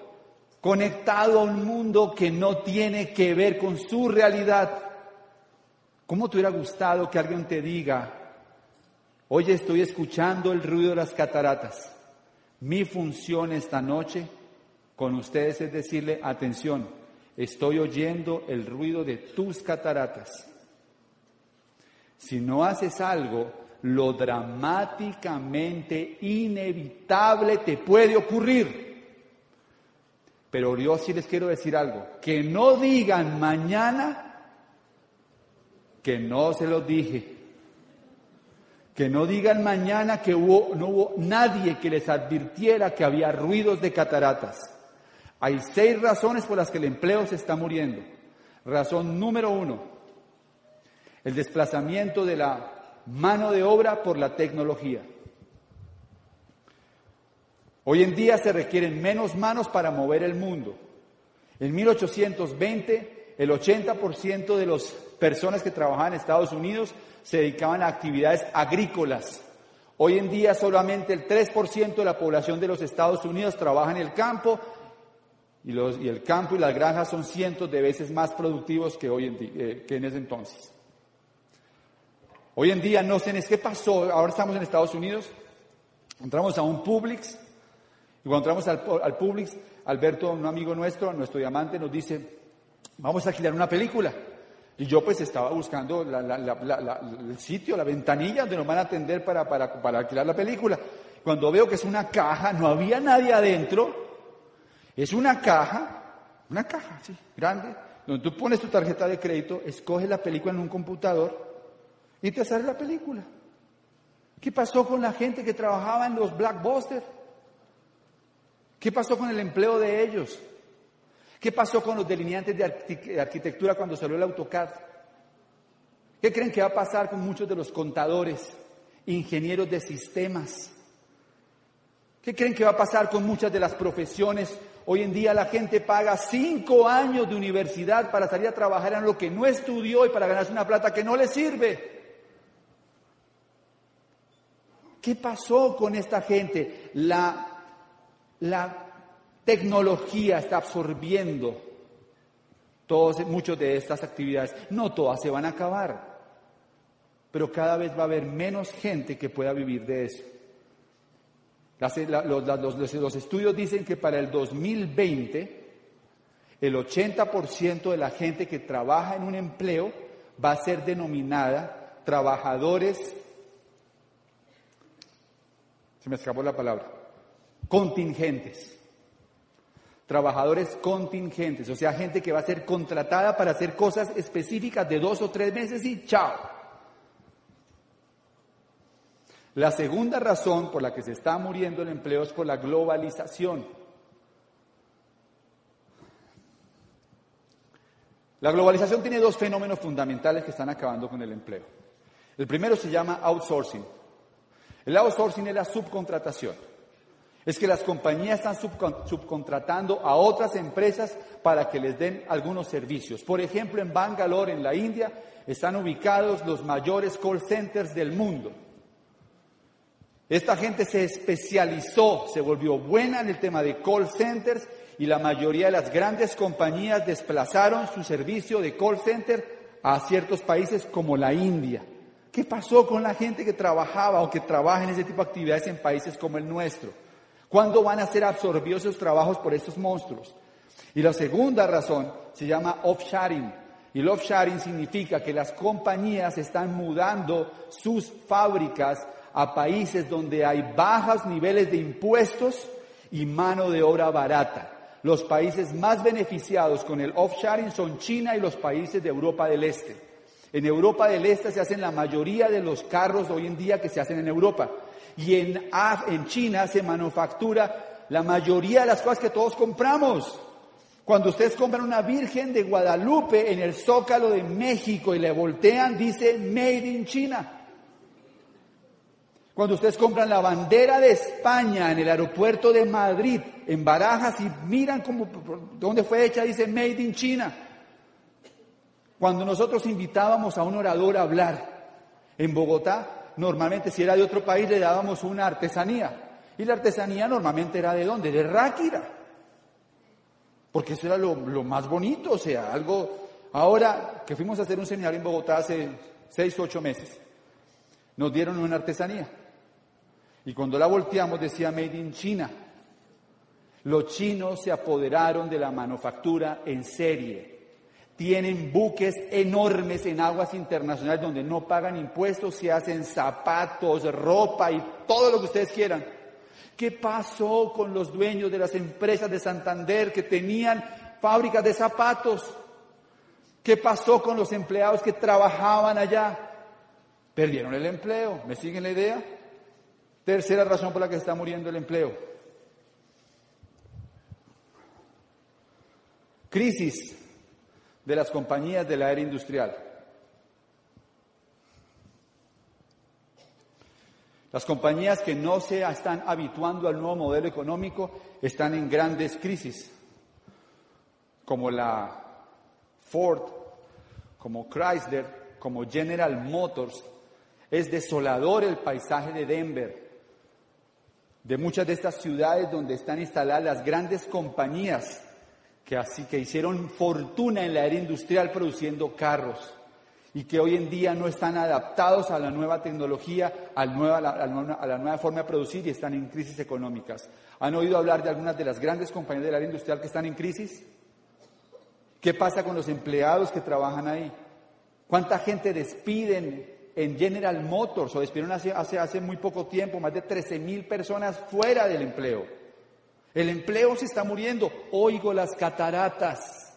conectado a un mundo que no tiene que ver con su realidad. ¿Cómo te hubiera gustado que alguien te diga, oye, estoy escuchando el ruido de las cataratas? Mi función esta noche con ustedes es decirle, atención, estoy oyendo el ruido de tus cataratas. Si no haces algo, lo dramáticamente inevitable te puede ocurrir. Pero yo sí les quiero decir algo, que no digan mañana que no se los dije. Que no digan mañana que no hubo nadie que les advirtiera que había ruidos de cataratas. Hay seis razones por las que el empleo se está muriendo. Razón número uno, el desplazamiento de la mano de obra por la tecnología. Hoy en día se requieren menos manos para mover el mundo. En 1820, el 80% de las personas que trabajaban en Estados Unidos se dedicaban a actividades agrícolas. Hoy en día solamente el 3% de la población de los Estados Unidos trabaja en el campo y, el campo y las granjas son cientos de veces más productivos que, hoy en, eh, que en ese entonces. Hoy en día no sé qué pasó, ahora estamos en Estados Unidos, entramos a un Publix y cuando entramos al, Publix, Alberto, un amigo nuestro, nuestro diamante, nos dice, vamos a alquilar una película. Y yo pues estaba buscando el sitio, la ventanilla donde nos van a atender para, para, alquilar la película. Cuando veo que es una caja, no había nadie adentro, es una caja, una caja, sí, grande, donde tú pones tu tarjeta de crédito, escoges la película en un computador y te sale la película. ¿Qué pasó con la gente que trabajaba en los Blackbusters? ¿Qué pasó con el empleo de ellos? ¿Qué pasó con los delineantes de arquitectura cuando salió el AutoCAD? ¿Qué creen que va a pasar con muchos de los contadores, ingenieros de sistemas? ¿Qué creen que va a pasar con muchas de las profesiones? Hoy en día la gente paga cinco años de universidad para salir a trabajar en lo que no estudió y para ganarse una plata que no le sirve. ¿Qué pasó con esta gente? La la tecnología está absorbiendo todos, muchas de estas actividades. No todas se van a acabar, pero cada vez va a haber menos gente que pueda vivir de eso. los, los estudios dicen que para el 2020 el 80% de la gente que trabaja en un empleo va a ser denominada trabajadores, se me escapó la palabra, contingentes. Trabajadores contingentes, o sea, gente que va a ser contratada para hacer cosas específicas de dos o tres meses y chao. La segunda razón por la que se está muriendo el empleo es por la globalización. La globalización tiene dos fenómenos fundamentales que están acabando con el empleo. El primero se llama outsourcing. El outsourcing es la subcontratación es que las compañías están subcontratando a otras empresas para que les den algunos servicios. Por ejemplo, en Bangalore, en la India, están ubicados los mayores call centers del mundo. Esta gente se especializó, se volvió buena en el tema de call centers y la mayoría de las grandes compañías desplazaron su servicio de call center a ciertos países como la India. ¿Qué pasó con la gente que trabajaba o que trabaja en ese tipo de actividades en países como el nuestro? ¿Cuándo van a ser absorbidos esos trabajos por estos monstruos? Y la segunda razón se llama offshoring. Y el offshoring significa que las compañías están mudando sus fábricas a países donde hay bajos niveles de impuestos y mano de obra barata. Los países más beneficiados con el offshoring son China y los países de Europa del Este. En Europa del Este se hacen la mayoría de los carros hoy en día que se hacen en Europa y en, en China se manufactura la mayoría de las cosas que todos compramos. Cuando ustedes compran una Virgen de Guadalupe en el Zócalo de México y le voltean, dice Made in China. Cuando ustedes compran la bandera de España en el aeropuerto de Madrid, en Barajas, y miran cómo, dónde fue hecha, dice Made in China. Cuando nosotros invitábamos a un orador a hablar en Bogotá, normalmente si era de otro país le dábamos una artesanía. Y la artesanía normalmente era de dónde? De Ráquira. Porque eso era lo, más bonito, o sea, algo... Ahora que fuimos a hacer un seminario en Bogotá hace seis o ocho meses, nos dieron una artesanía. Y cuando la volteamos decía Made in China. Los chinos se apoderaron de la manufactura en serie tienen buques enormes en aguas internacionales donde no pagan impuestos, se hacen zapatos, ropa y todo lo que ustedes quieran. ¿Qué pasó con los dueños de las empresas de Santander que tenían fábricas de zapatos? ¿Qué pasó con los empleados que trabajaban allá? Perdieron el empleo. ¿Me siguen la idea? Tercera razón por la que está muriendo el empleo. Crisis de las compañías de la era industrial. Las compañías que no se están habituando al nuevo modelo económico están en grandes crisis, como la Ford, como Chrysler, como General Motors. Es desolador el paisaje de Denver, de muchas de estas ciudades donde están instaladas las grandes compañías que así que hicieron fortuna en la era industrial produciendo carros y que hoy en día no están adaptados a la nueva tecnología, a, la, nueva forma de producir y están en crisis económicas. ¿Han oído hablar de algunas de las grandes compañías del área industrial que están en crisis? ¿Qué pasa con los empleados que trabajan ahí? ¿Cuánta gente despiden en General Motors o despidieron hace, hace, hace muy poco tiempo más de 13 mil personas fuera del empleo? El empleo se está muriendo. Oigo las cataratas.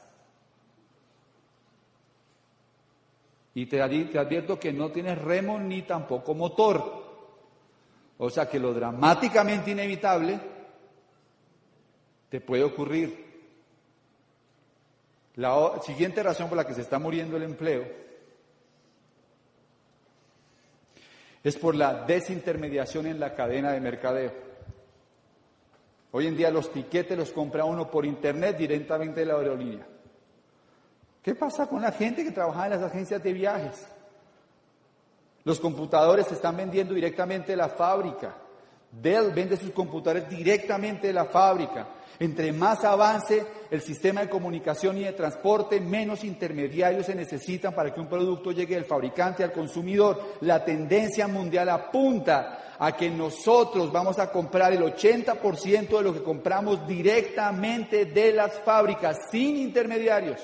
Y te, advierto que no tienes remo ni tampoco motor. O sea que lo dramáticamente inevitable te puede ocurrir. La siguiente razón por la que se está muriendo el empleo es por la desintermediación en la cadena de mercadeo. Hoy en día los tiquetes los compra uno por internet directamente de la aerolínea. ¿Qué pasa con la gente que trabaja en las agencias de viajes? Los computadores se están vendiendo directamente de la fábrica. Dell vende sus computadores directamente de la fábrica. Entre más avance el sistema de comunicación y de transporte, menos intermediarios se necesitan para que un producto llegue del fabricante al consumidor. La tendencia mundial apunta a que nosotros vamos a comprar el 80% de lo que compramos directamente de las fábricas, sin intermediarios.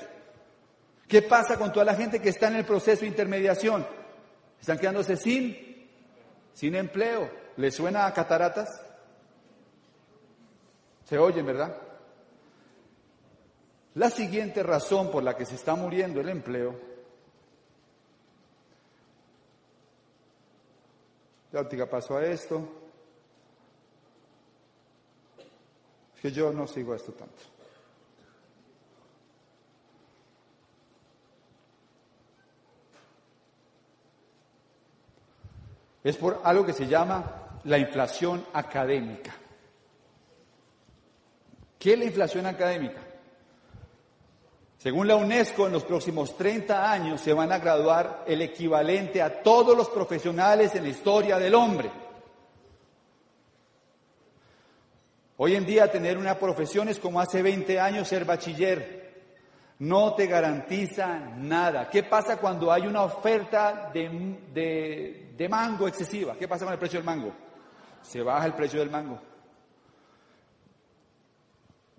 ¿Qué pasa con toda la gente que está en el proceso de intermediación? Están quedándose sin, sin empleo. ¿Les suena a cataratas? Se oyen, ¿verdad? La siguiente razón por la que se está muriendo el empleo, ya pasó a esto, es que yo no sigo esto tanto. es por algo que se llama la inflación académica. ¿Qué es la inflación académica? Según la UNESCO, en los próximos 30 años se van a graduar el equivalente a todos los profesionales en la historia del hombre. Hoy en día tener una profesión es como hace 20 años ser bachiller no te garantiza nada. ¿Qué pasa cuando hay una oferta de, mango excesiva? ¿Qué pasa con el precio del mango? Se baja el precio del mango.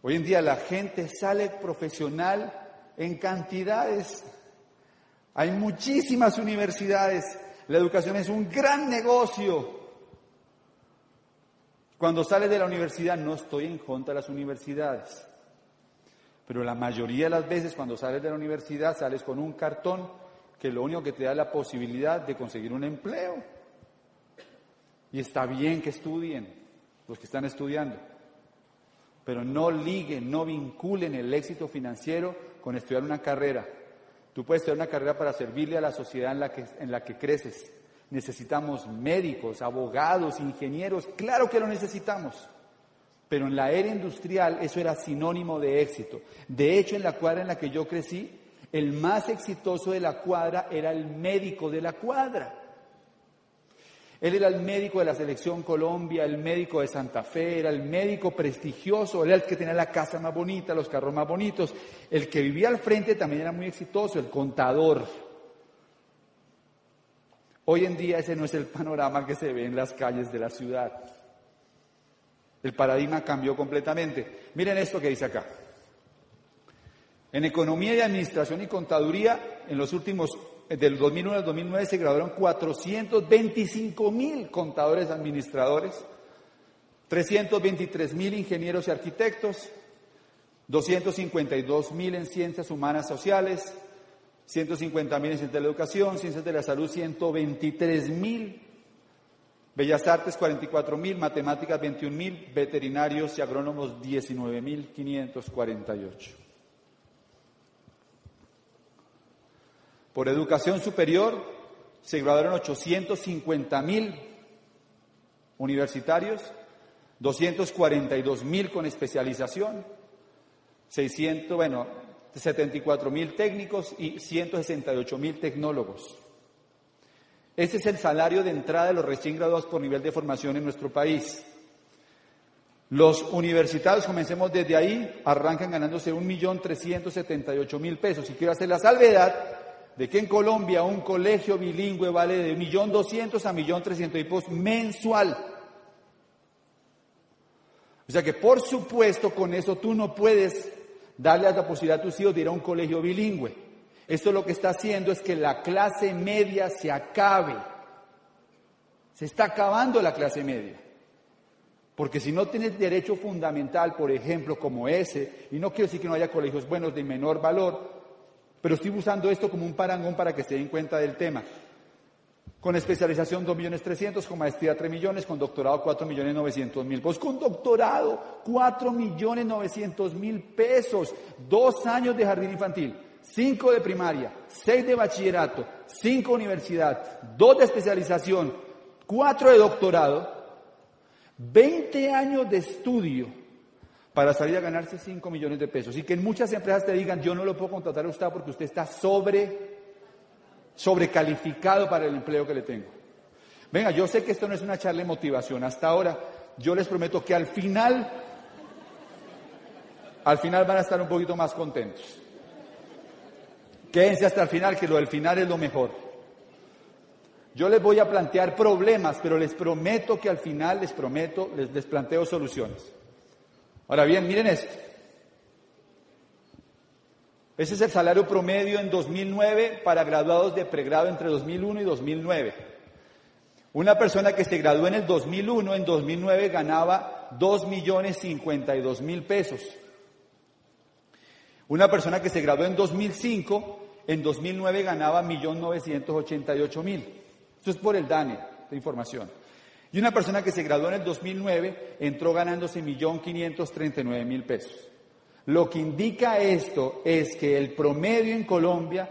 Hoy en día la gente sale profesional en cantidades. Hay muchísimas universidades. La educación es un gran negocio. Cuando sales de la universidad, no estoy en contra de las universidades. Pero la mayoría de las veces cuando sales de la universidad sales con un cartón que lo único que te da la posibilidad de conseguir un empleo. Y está bien que estudien los que están estudiando, pero no liguen, no vinculen el éxito financiero con estudiar una carrera. Tú puedes estudiar una carrera para servirle a la sociedad en la que, en la que creces. Necesitamos médicos, abogados, ingenieros, claro que lo necesitamos. Pero en la era industrial eso era sinónimo de éxito. De hecho, en la cuadra en la que yo crecí, el más exitoso de la cuadra era el médico de la cuadra. Él era el médico de la selección Colombia, el médico de Santa Fe, era el médico prestigioso, era el que tenía la casa más bonita, los carros más bonitos. El que vivía al frente también era muy exitoso, el contador. Hoy en día ese no es el panorama que se ve en las calles de la ciudad. El paradigma cambió completamente. Miren esto que dice acá. En economía y administración y contaduría, en los últimos, del 2001 al 2009 se graduaron 425 mil contadores administradores, 323 mil ingenieros y arquitectos, 252 mil en ciencias humanas sociales, 150 mil en ciencias de la educación, ciencias de la salud, 123 mil, bellas artes 44 mil, matemáticas 21 mil, veterinarios y agrónomos 19 mil 548. Por educación superior se graduaron 850 mil universitarios, 242 mil con especialización, 600, bueno, 74 mil técnicos y 168 mil tecnólogos. Ese es el salario de entrada de los recién graduados por nivel de formación en nuestro país. Los universitarios, comencemos desde ahí, arrancan ganándose 1.378.000 pesos. Y quiero hacer la salvedad de que en Colombia un colegio bilingüe vale de 1.200.000 a 1.300.000 pesos mensual. O sea que por supuesto con eso tú no puedes darle la posibilidad a tus hijos de ir a un colegio bilingüe. Esto lo que está haciendo es que la clase media se acabe. Se está acabando la clase media. Porque si no tienes derecho fundamental, por ejemplo, como ese, y no quiero decir que no haya colegios buenos de menor valor, pero estoy usando esto como un parangón para que se den cuenta del tema. Con especialización 2 millones 300, con maestría 3 millones, con doctorado 4 millones 900 mil. Pues con doctorado 4 millones 900 mil pesos. Dos años de jardín infantil, cinco de primaria, seis de bachillerato, cinco universidad, dos de especialización, cuatro de doctorado, 20 años de estudio para salir a ganarse 5 millones de pesos. Y que en muchas empresas te digan, yo no lo puedo contratar a usted porque usted está sobre, sobrecalificado para el empleo que le tengo. Venga, yo sé que esto no es una charla de motivación. Hasta ahora, yo les prometo que al final, al final van a estar un poquito más contentos. Quédense hasta el final, que lo del final es lo mejor. Yo les voy a plantear problemas, pero les prometo que al final les prometo, les, les planteo soluciones. Ahora bien, miren esto. Ese es el salario promedio en 2009 para graduados de pregrado entre 2001 y 2009. Una persona que se graduó en el 2001, en 2009 ganaba 2 millones 52 mil pesos. Una persona que se graduó en 2005, en 2009 ganaba 1.988.000. Esto es por el DANE, de información. Y una persona que se graduó en el 2009 entró ganándose 1.539.000 pesos. Lo que indica esto es que el promedio en Colombia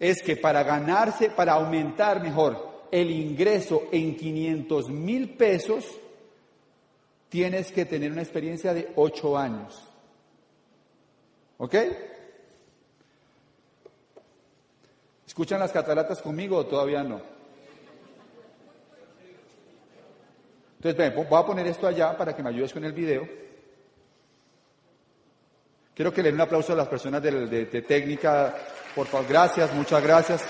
es que para ganarse, para aumentar mejor el ingreso en 500 mil pesos, tienes que tener una experiencia de 8 años. ¿Ok? ¿Escuchan las cataratas conmigo o todavía no? Entonces, voy a poner esto allá para que me ayudes con el video. Quiero que le den un aplauso a las personas de, técnica. Por favor, gracias, muchas gracias.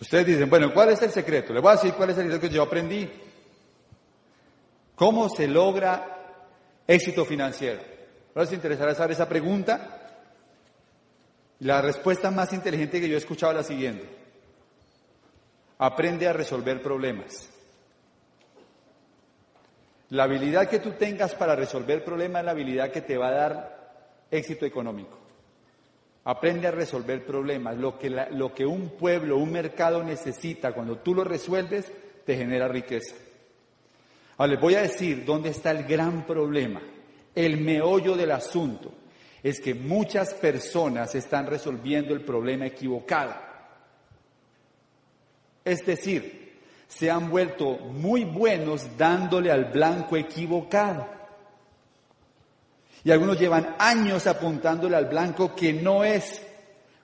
Ustedes dicen, bueno, ¿cuál es el secreto? Les voy a decir cuál es el secreto que yo aprendí. ¿Cómo se logra éxito financiero? ¿No les interesará saber esa pregunta? La respuesta más inteligente que yo he escuchado es la siguiente. Aprende a resolver problemas. La habilidad que tú tengas para resolver problemas es la habilidad que te va a dar éxito económico. Aprende a resolver problemas. Lo que, lo que un pueblo, un mercado necesita, cuando tú lo resuelves, te genera riqueza. Ahora les voy a decir dónde está el gran problema, el meollo del asunto es que muchas personas están resolviendo el problema equivocado. Es decir, se han vuelto muy buenos dándole al blanco equivocado. Y algunos llevan años apuntándole al blanco que no es.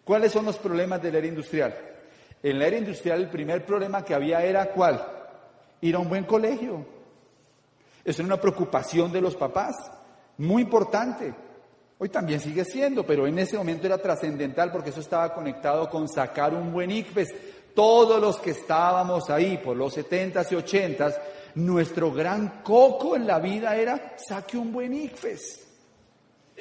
¿Cuáles son los problemas de la era industrial? En la era industrial el primer problema que había era ¿cuál? Ir a un buen colegio. Eso era una preocupación de los papás, muy importante. Hoy también sigue siendo, pero en ese momento era trascendental porque eso estaba conectado con sacar un buen ICFES. Todos los que estábamos ahí por los 70s y 80s, nuestro gran coco en la vida era saque un buen ICFES.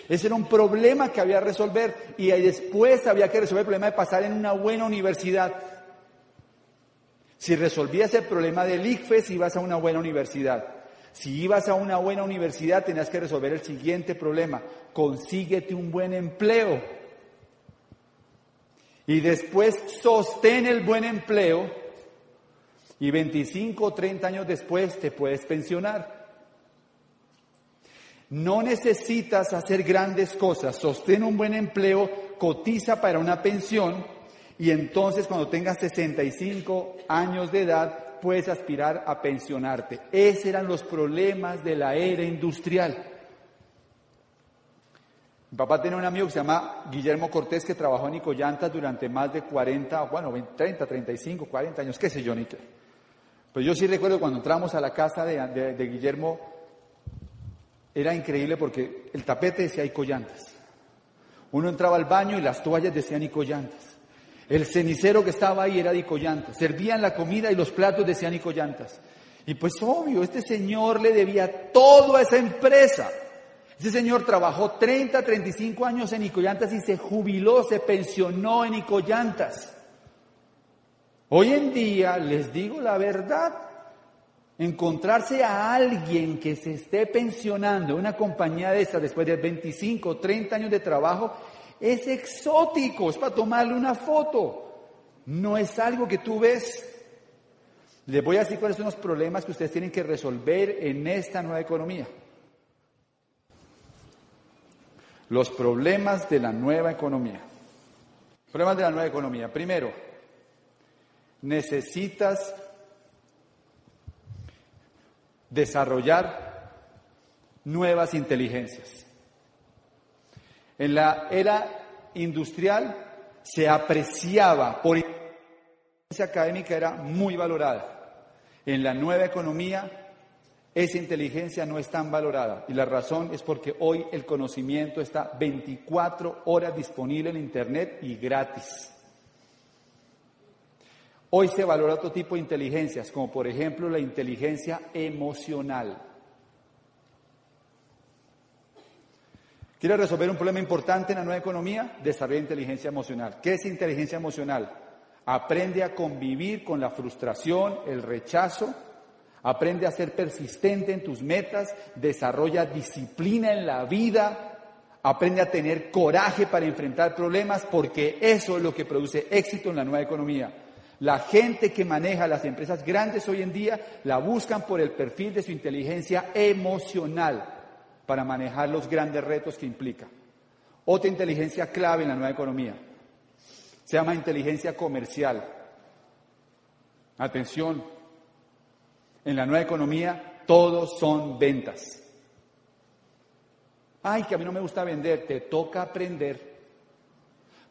Ese era un problema que había que resolver y después había que resolver el problema de pasar en una buena universidad. Si resolvías el problema del ICFES, ibas a una buena universidad. Si ibas a una buena universidad, tenías que resolver el siguiente problema. Consíguete un buen empleo. Y después sostén el buen empleo y 25 o 30 años después te puedes pensionar. No necesitas hacer grandes cosas, sostén un buen empleo, cotiza para una pensión y entonces cuando tengas 65 años de edad puedes aspirar a pensionarte. Esos eran los problemas de la era industrial. Mi papá tenía un amigo que se llama Guillermo Cortés que trabajó en Nicollantas durante más de 40, bueno, 30, 35, 40 años, qué sé yo, Nico. Pues yo sí recuerdo cuando entramos a la casa de, Guillermo, era increíble porque el tapete decía Icollantas. Uno entraba al baño y las toallas decían Icollantas. El cenicero que estaba ahí era de Icollantas. Servían la comida y los platos decían Icollantas. Y pues obvio, este señor le debía todo a esa empresa. Ese señor trabajó 30, 35 años en Icollantas y se jubiló, se pensionó en Icollantas. Hoy en día, les digo la verdad, Encontrarse a alguien que se esté pensionando en una compañía de estas después de 25 o 30 años de trabajo es exótico, es para tomarle una foto. No es algo que tú ves. Les voy a decir cuáles son los problemas que ustedes tienen que resolver en esta nueva economía. Los problemas de la nueva economía. Problemas de la nueva economía. Primero, necesitas desarrollar nuevas inteligencias. En la era industrial se apreciaba por inteligencia académica era muy valorada. En la nueva economía esa inteligencia no es tan valorada y la razón es porque hoy el conocimiento está 24 horas disponible en Internet y gratis. Hoy se valora otro tipo de inteligencias, como por ejemplo la inteligencia emocional. ¿Quiere resolver un problema importante en la nueva economía? Desarrolla inteligencia emocional. ¿Qué es inteligencia emocional? Aprende a convivir con la frustración, el rechazo, aprende a ser persistente en tus metas, desarrolla disciplina en la vida, aprende a tener coraje para enfrentar problemas, porque eso es lo que produce éxito en la nueva economía. La gente que maneja las empresas grandes hoy en día la buscan por el perfil de su inteligencia emocional para manejar los grandes retos que implica. Otra inteligencia clave en la nueva economía se llama inteligencia comercial. Atención, en la nueva economía todos son ventas. Ay, que a mí no me gusta vender, te toca aprender.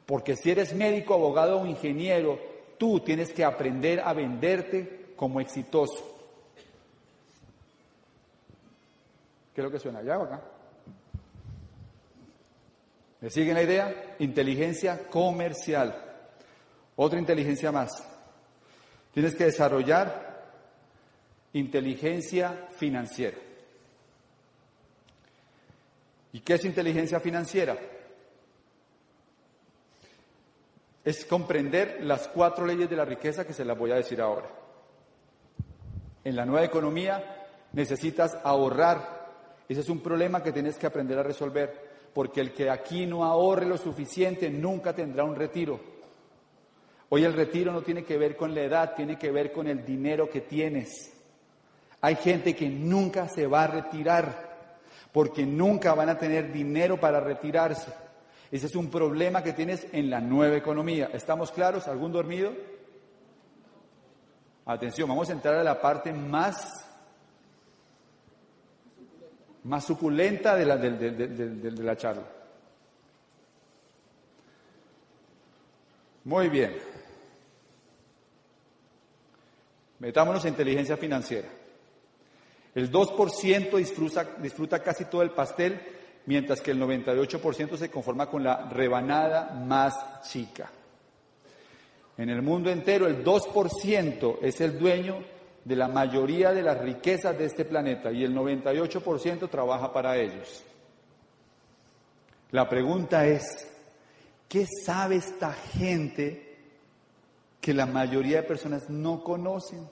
Porque si eres médico, abogado o ingeniero, tú tienes que aprender a venderte como exitoso. ¿Qué es lo que suena allá o acá? ¿Me siguen la idea? Inteligencia comercial. Otra inteligencia más. Tienes que desarrollar inteligencia financiera. ¿Y qué es inteligencia financiera? es comprender las cuatro leyes de la riqueza que se las voy a decir ahora. En la nueva economía necesitas ahorrar. Ese es un problema que tienes que aprender a resolver, porque el que aquí no ahorre lo suficiente nunca tendrá un retiro. Hoy el retiro no tiene que ver con la edad, tiene que ver con el dinero que tienes. Hay gente que nunca se va a retirar, porque nunca van a tener dinero para retirarse. Ese es un problema que tienes en la nueva economía. ¿Estamos claros? ¿Algún dormido? Atención, vamos a entrar a la parte más, más suculenta de la, de la charla. Muy bien. Metámonos en inteligencia financiera. El 2% disfruta, disfruta casi todo el pastel mientras que el 98% se conforma con la rebanada más chica. En el mundo entero el 2% es el dueño de la mayoría de las riquezas de este planeta y el 98% trabaja para ellos. La pregunta es, ¿qué sabe esta gente que la mayoría de personas no conocen?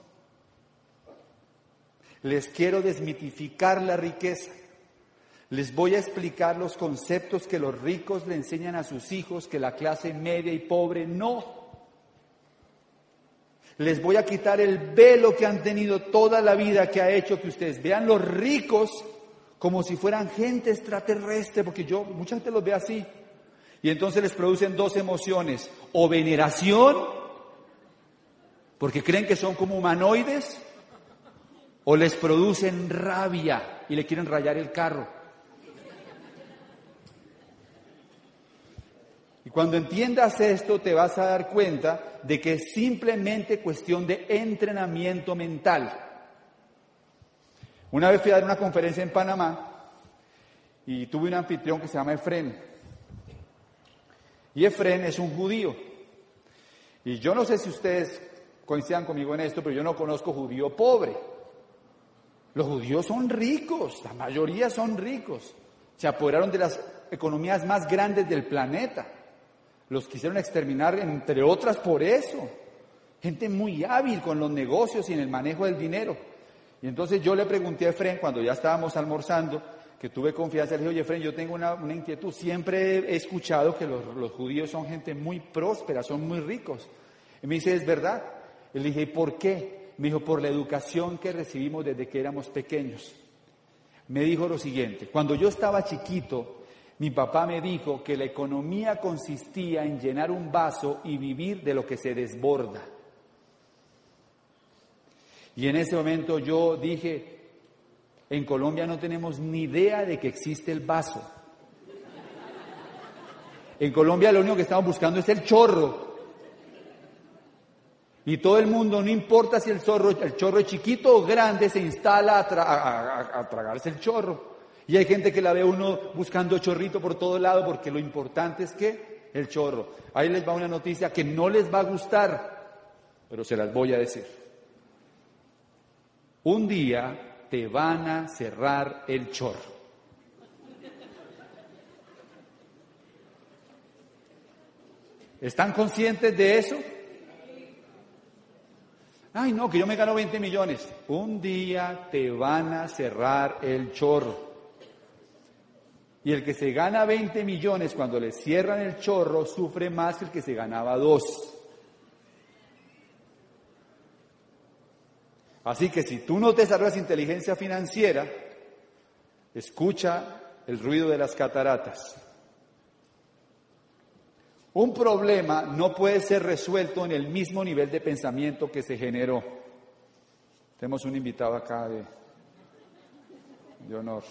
Les quiero desmitificar la riqueza. Les voy a explicar los conceptos que los ricos le enseñan a sus hijos que la clase media y pobre no. Les voy a quitar el velo que han tenido toda la vida que ha hecho que ustedes vean los ricos como si fueran gente extraterrestre, porque yo, mucha gente los ve así. Y entonces les producen dos emociones, o veneración, porque creen que son como humanoides, o les producen rabia y le quieren rayar el carro. Cuando entiendas esto te vas a dar cuenta de que es simplemente cuestión de entrenamiento mental. Una vez fui a dar una conferencia en Panamá y tuve un anfitrión que se llama Efren. Y Efren es un judío. Y yo no sé si ustedes coincidan conmigo en esto, pero yo no conozco judío pobre. Los judíos son ricos, la mayoría son ricos. Se apoderaron de las economías más grandes del planeta. Los quisieron exterminar, entre otras, por eso. Gente muy hábil con los negocios y en el manejo del dinero. Y entonces yo le pregunté a Efren, cuando ya estábamos almorzando, que tuve confianza, le dije, oye, Efren, yo tengo una, inquietud. Siempre he escuchado que los, los, judíos son gente muy próspera, son muy ricos. Y me dice, es verdad. Le dije, ¿y por qué? Me dijo, por la educación que recibimos desde que éramos pequeños. Me dijo lo siguiente, cuando yo estaba chiquito, mi papá me dijo que la economía consistía en llenar un vaso y vivir de lo que se desborda. Y en ese momento yo dije, en Colombia no tenemos ni idea de que existe el vaso. En Colombia lo único que estamos buscando es el chorro. Y todo el mundo, no importa si el, zorro, el chorro es chiquito o grande, se instala a, tragarse el chorro. Y hay gente que la ve uno buscando chorrito por todo lado porque lo importante es que el chorro. Ahí les va una noticia que no les va a gustar, pero se las voy a decir. Un día te van a cerrar el chorro. ¿Están conscientes de eso? Ay, no, que yo me gano 20 millones. Un día te van a cerrar el chorro. Y el que se gana 20 millones cuando le cierran el chorro sufre más que el que se ganaba dos. Así que si tú no desarrollas inteligencia financiera, escucha el ruido de las cataratas. Un problema no puede ser resuelto en el mismo nivel de pensamiento que se generó. Tenemos un invitado acá de, honor.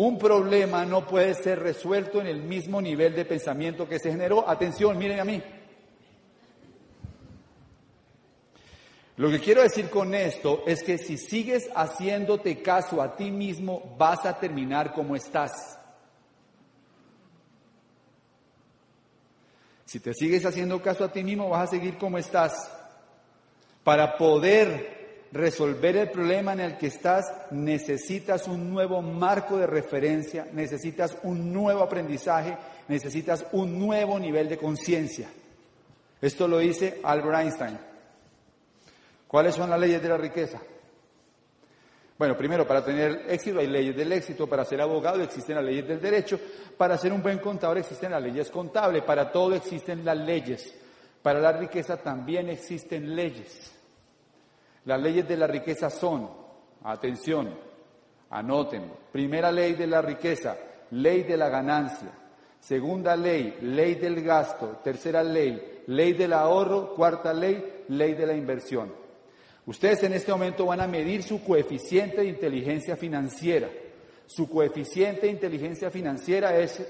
Un problema no puede ser resuelto en el mismo nivel de pensamiento que se generó. Atención, miren a mí. Lo que quiero decir con esto es que si sigues haciéndote caso a ti mismo, vas a terminar como estás. Si te sigues haciendo caso a ti mismo, vas a seguir como estás. Para poder resolver el problema en el que estás, necesitas un nuevo marco de referencia, necesitas un nuevo aprendizaje, necesitas un nuevo nivel de conciencia. Esto lo dice Albert Einstein. ¿Cuáles son las leyes de la riqueza? Bueno, primero, para tener éxito hay leyes del éxito, para ser abogado existen las leyes del derecho, para ser un buen contador existen las leyes contables, para todo existen las leyes, para la riqueza también existen leyes. Las leyes de la riqueza son, atención, anoten, primera ley de la riqueza, ley de la ganancia, segunda ley, ley del gasto, tercera ley, ley del ahorro, cuarta ley, ley de la inversión. Ustedes en este momento van a medir su coeficiente de inteligencia financiera. Su coeficiente de inteligencia financiera es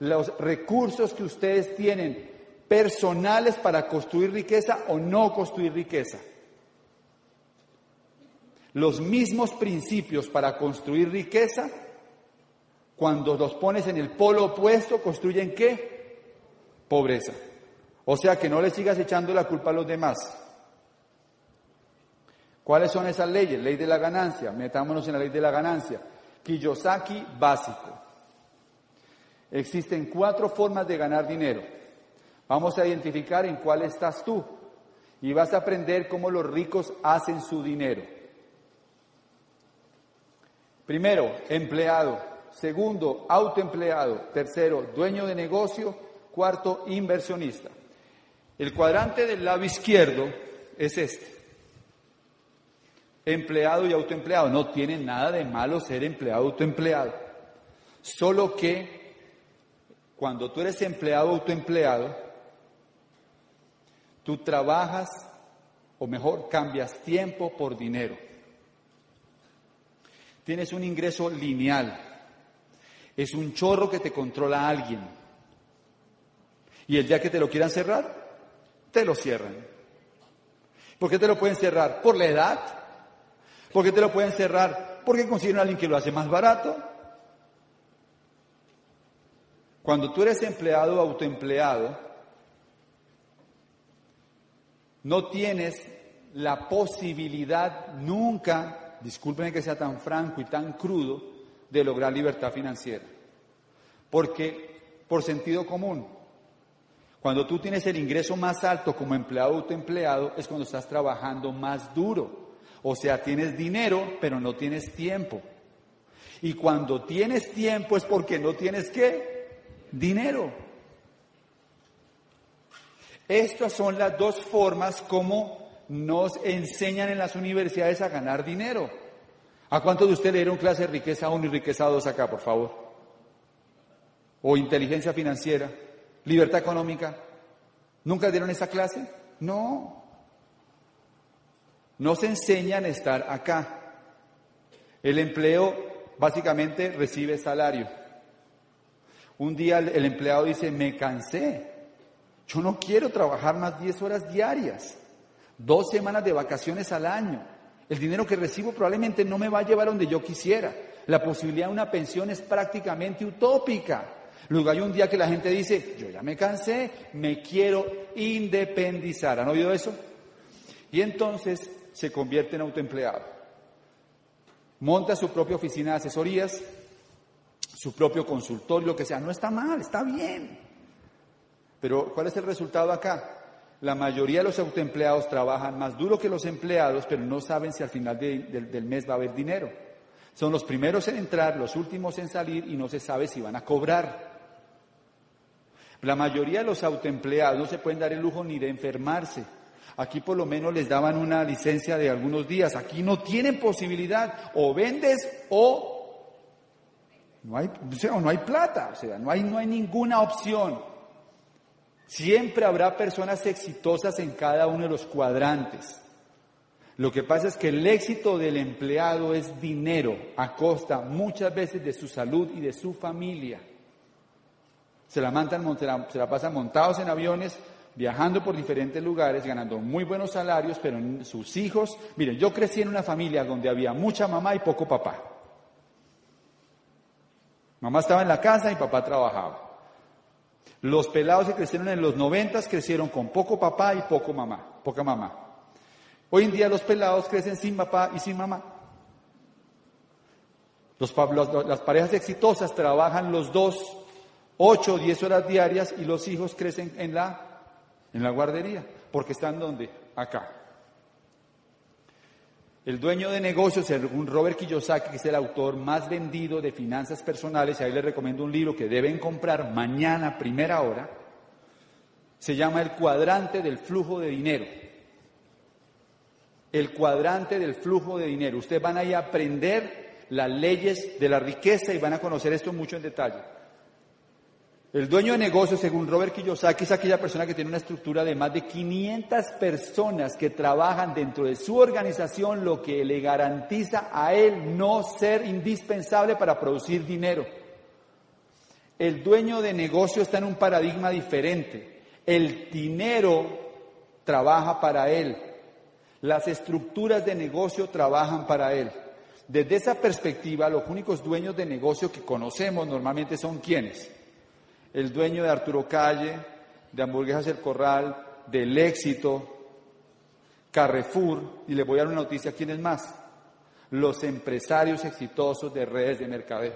los recursos que ustedes tienen personales para construir riqueza o no construir riqueza. Los mismos principios para construir riqueza, cuando los pones en el polo opuesto, construyen qué? Pobreza. O sea que no le sigas echando la culpa a los demás. ¿Cuáles son esas leyes? Ley de la ganancia, metámonos en la ley de la ganancia. Kiyosaki básico. Existen cuatro formas de ganar dinero. Vamos a identificar en cuál estás tú y vas a aprender cómo los ricos hacen su dinero. Primero, empleado. Segundo, autoempleado. Tercero, dueño de negocio. Cuarto, inversionista. El cuadrante del lado izquierdo es este. Empleado y autoempleado. No tiene nada de malo ser empleado o autoempleado. Solo que cuando tú eres empleado o autoempleado, tú trabajas, o mejor, cambias tiempo por dinero. Tienes un ingreso lineal. Es un chorro que te controla alguien. Y el día que te lo quieran cerrar, te lo cierran. ¿Por qué te lo pueden cerrar? Por la edad. ¿Por qué te lo pueden cerrar? Porque consiguen a alguien que lo hace más barato. Cuando tú eres empleado o autoempleado, no tienes la posibilidad nunca, discúlpenme que sea tan franco y tan crudo, de lograr libertad financiera. Porque por sentido común, cuando tú tienes el ingreso más alto como empleado o autoempleado, es cuando estás trabajando más duro. O sea, tienes dinero, pero no tienes tiempo. Y cuando tienes tiempo es porque no tienes qué? Dinero. Estas son las dos formas como nos enseñan en las universidades a ganar dinero. ¿A cuántos de ustedes le dieron clase de riqueza 1 y riqueza 2 acá, por favor? ¿O inteligencia financiera? ¿Libertad económica? ¿Nunca dieron esa clase? No. No se enseñan a estar acá. El empleo básicamente recibe salario. Un día el empleado dice, me cansé, yo no quiero trabajar más 10 horas diarias, dos semanas de vacaciones al año. El dinero que recibo probablemente no me va a llevar donde yo quisiera. La posibilidad de una pensión es prácticamente utópica. Luego hay un día que la gente dice, yo ya me cansé, me quiero independizar. ¿Han oído eso? Y entonces se convierte en autoempleado. Monta su propia oficina de asesorías, su propio consultorio, lo que sea. No está mal, está bien. Pero ¿cuál es el resultado acá? La mayoría de los autoempleados trabajan más duro que los empleados, pero no saben si al final del mes va a haber dinero. Son los primeros en entrar, los últimos en salir y no se sabe si van a cobrar. La mayoría de los autoempleados no se pueden dar el lujo ni de enfermarse. Aquí por lo menos les daban una licencia de algunos días. Aquí no tienen posibilidad. O vendes o no hay, o no hay plata. O sea, no hay, no hay ninguna opción. Siempre habrá personas exitosas en cada uno de los cuadrantes. Lo que pasa es que el éxito del empleado es dinero a costa muchas veces de su salud y de su familia. Se la, la, se la pasan montados en aviones, viajando por diferentes lugares, ganando muy buenos salarios, pero sus hijos, miren, yo crecí en una familia donde había mucha mamá y poco papá. Mamá estaba en la casa y papá trabajaba. Los pelados que crecieron en los noventas crecieron con poco papá y poco mamá, poca mamá. Hoy en día los pelados crecen sin papá y sin mamá. las parejas exitosas trabajan los dos, ocho o diez horas diarias y los hijos crecen en la, en la guardería, porque están donde? Acá. El dueño de negocios, según Robert Kiyosaki, que es el autor más vendido de finanzas personales, y ahí les recomiendo un libro que deben comprar mañana, primera hora, se llama El cuadrante del flujo de dinero. El cuadrante del flujo de dinero. Ustedes van ahí a aprender las leyes de la riqueza y van a conocer esto mucho en detalle. El dueño de negocio, según Robert Kiyosaki, es aquella persona que tiene una estructura de más de 500 personas que trabajan dentro de su organización, lo que le garantiza a él no ser indispensable para producir dinero. El dueño de negocio está en un paradigma diferente. El dinero trabaja para él. Las estructuras de negocio trabajan para él. Desde esa perspectiva, los únicos dueños de negocio que conocemos normalmente son quienes? El dueño de Arturo Calle, de Hamburguesas El Corral, del Éxito, Carrefour, y le voy a dar una noticia, ¿quién es más? Los empresarios exitosos de redes de mercadeo.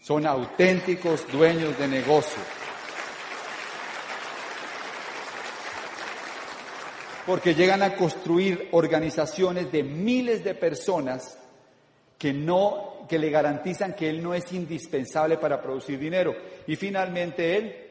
Son auténticos dueños de negocio. Porque llegan a construir organizaciones de miles de personas que no, que le garantizan que él no es indispensable para producir dinero. Y finalmente él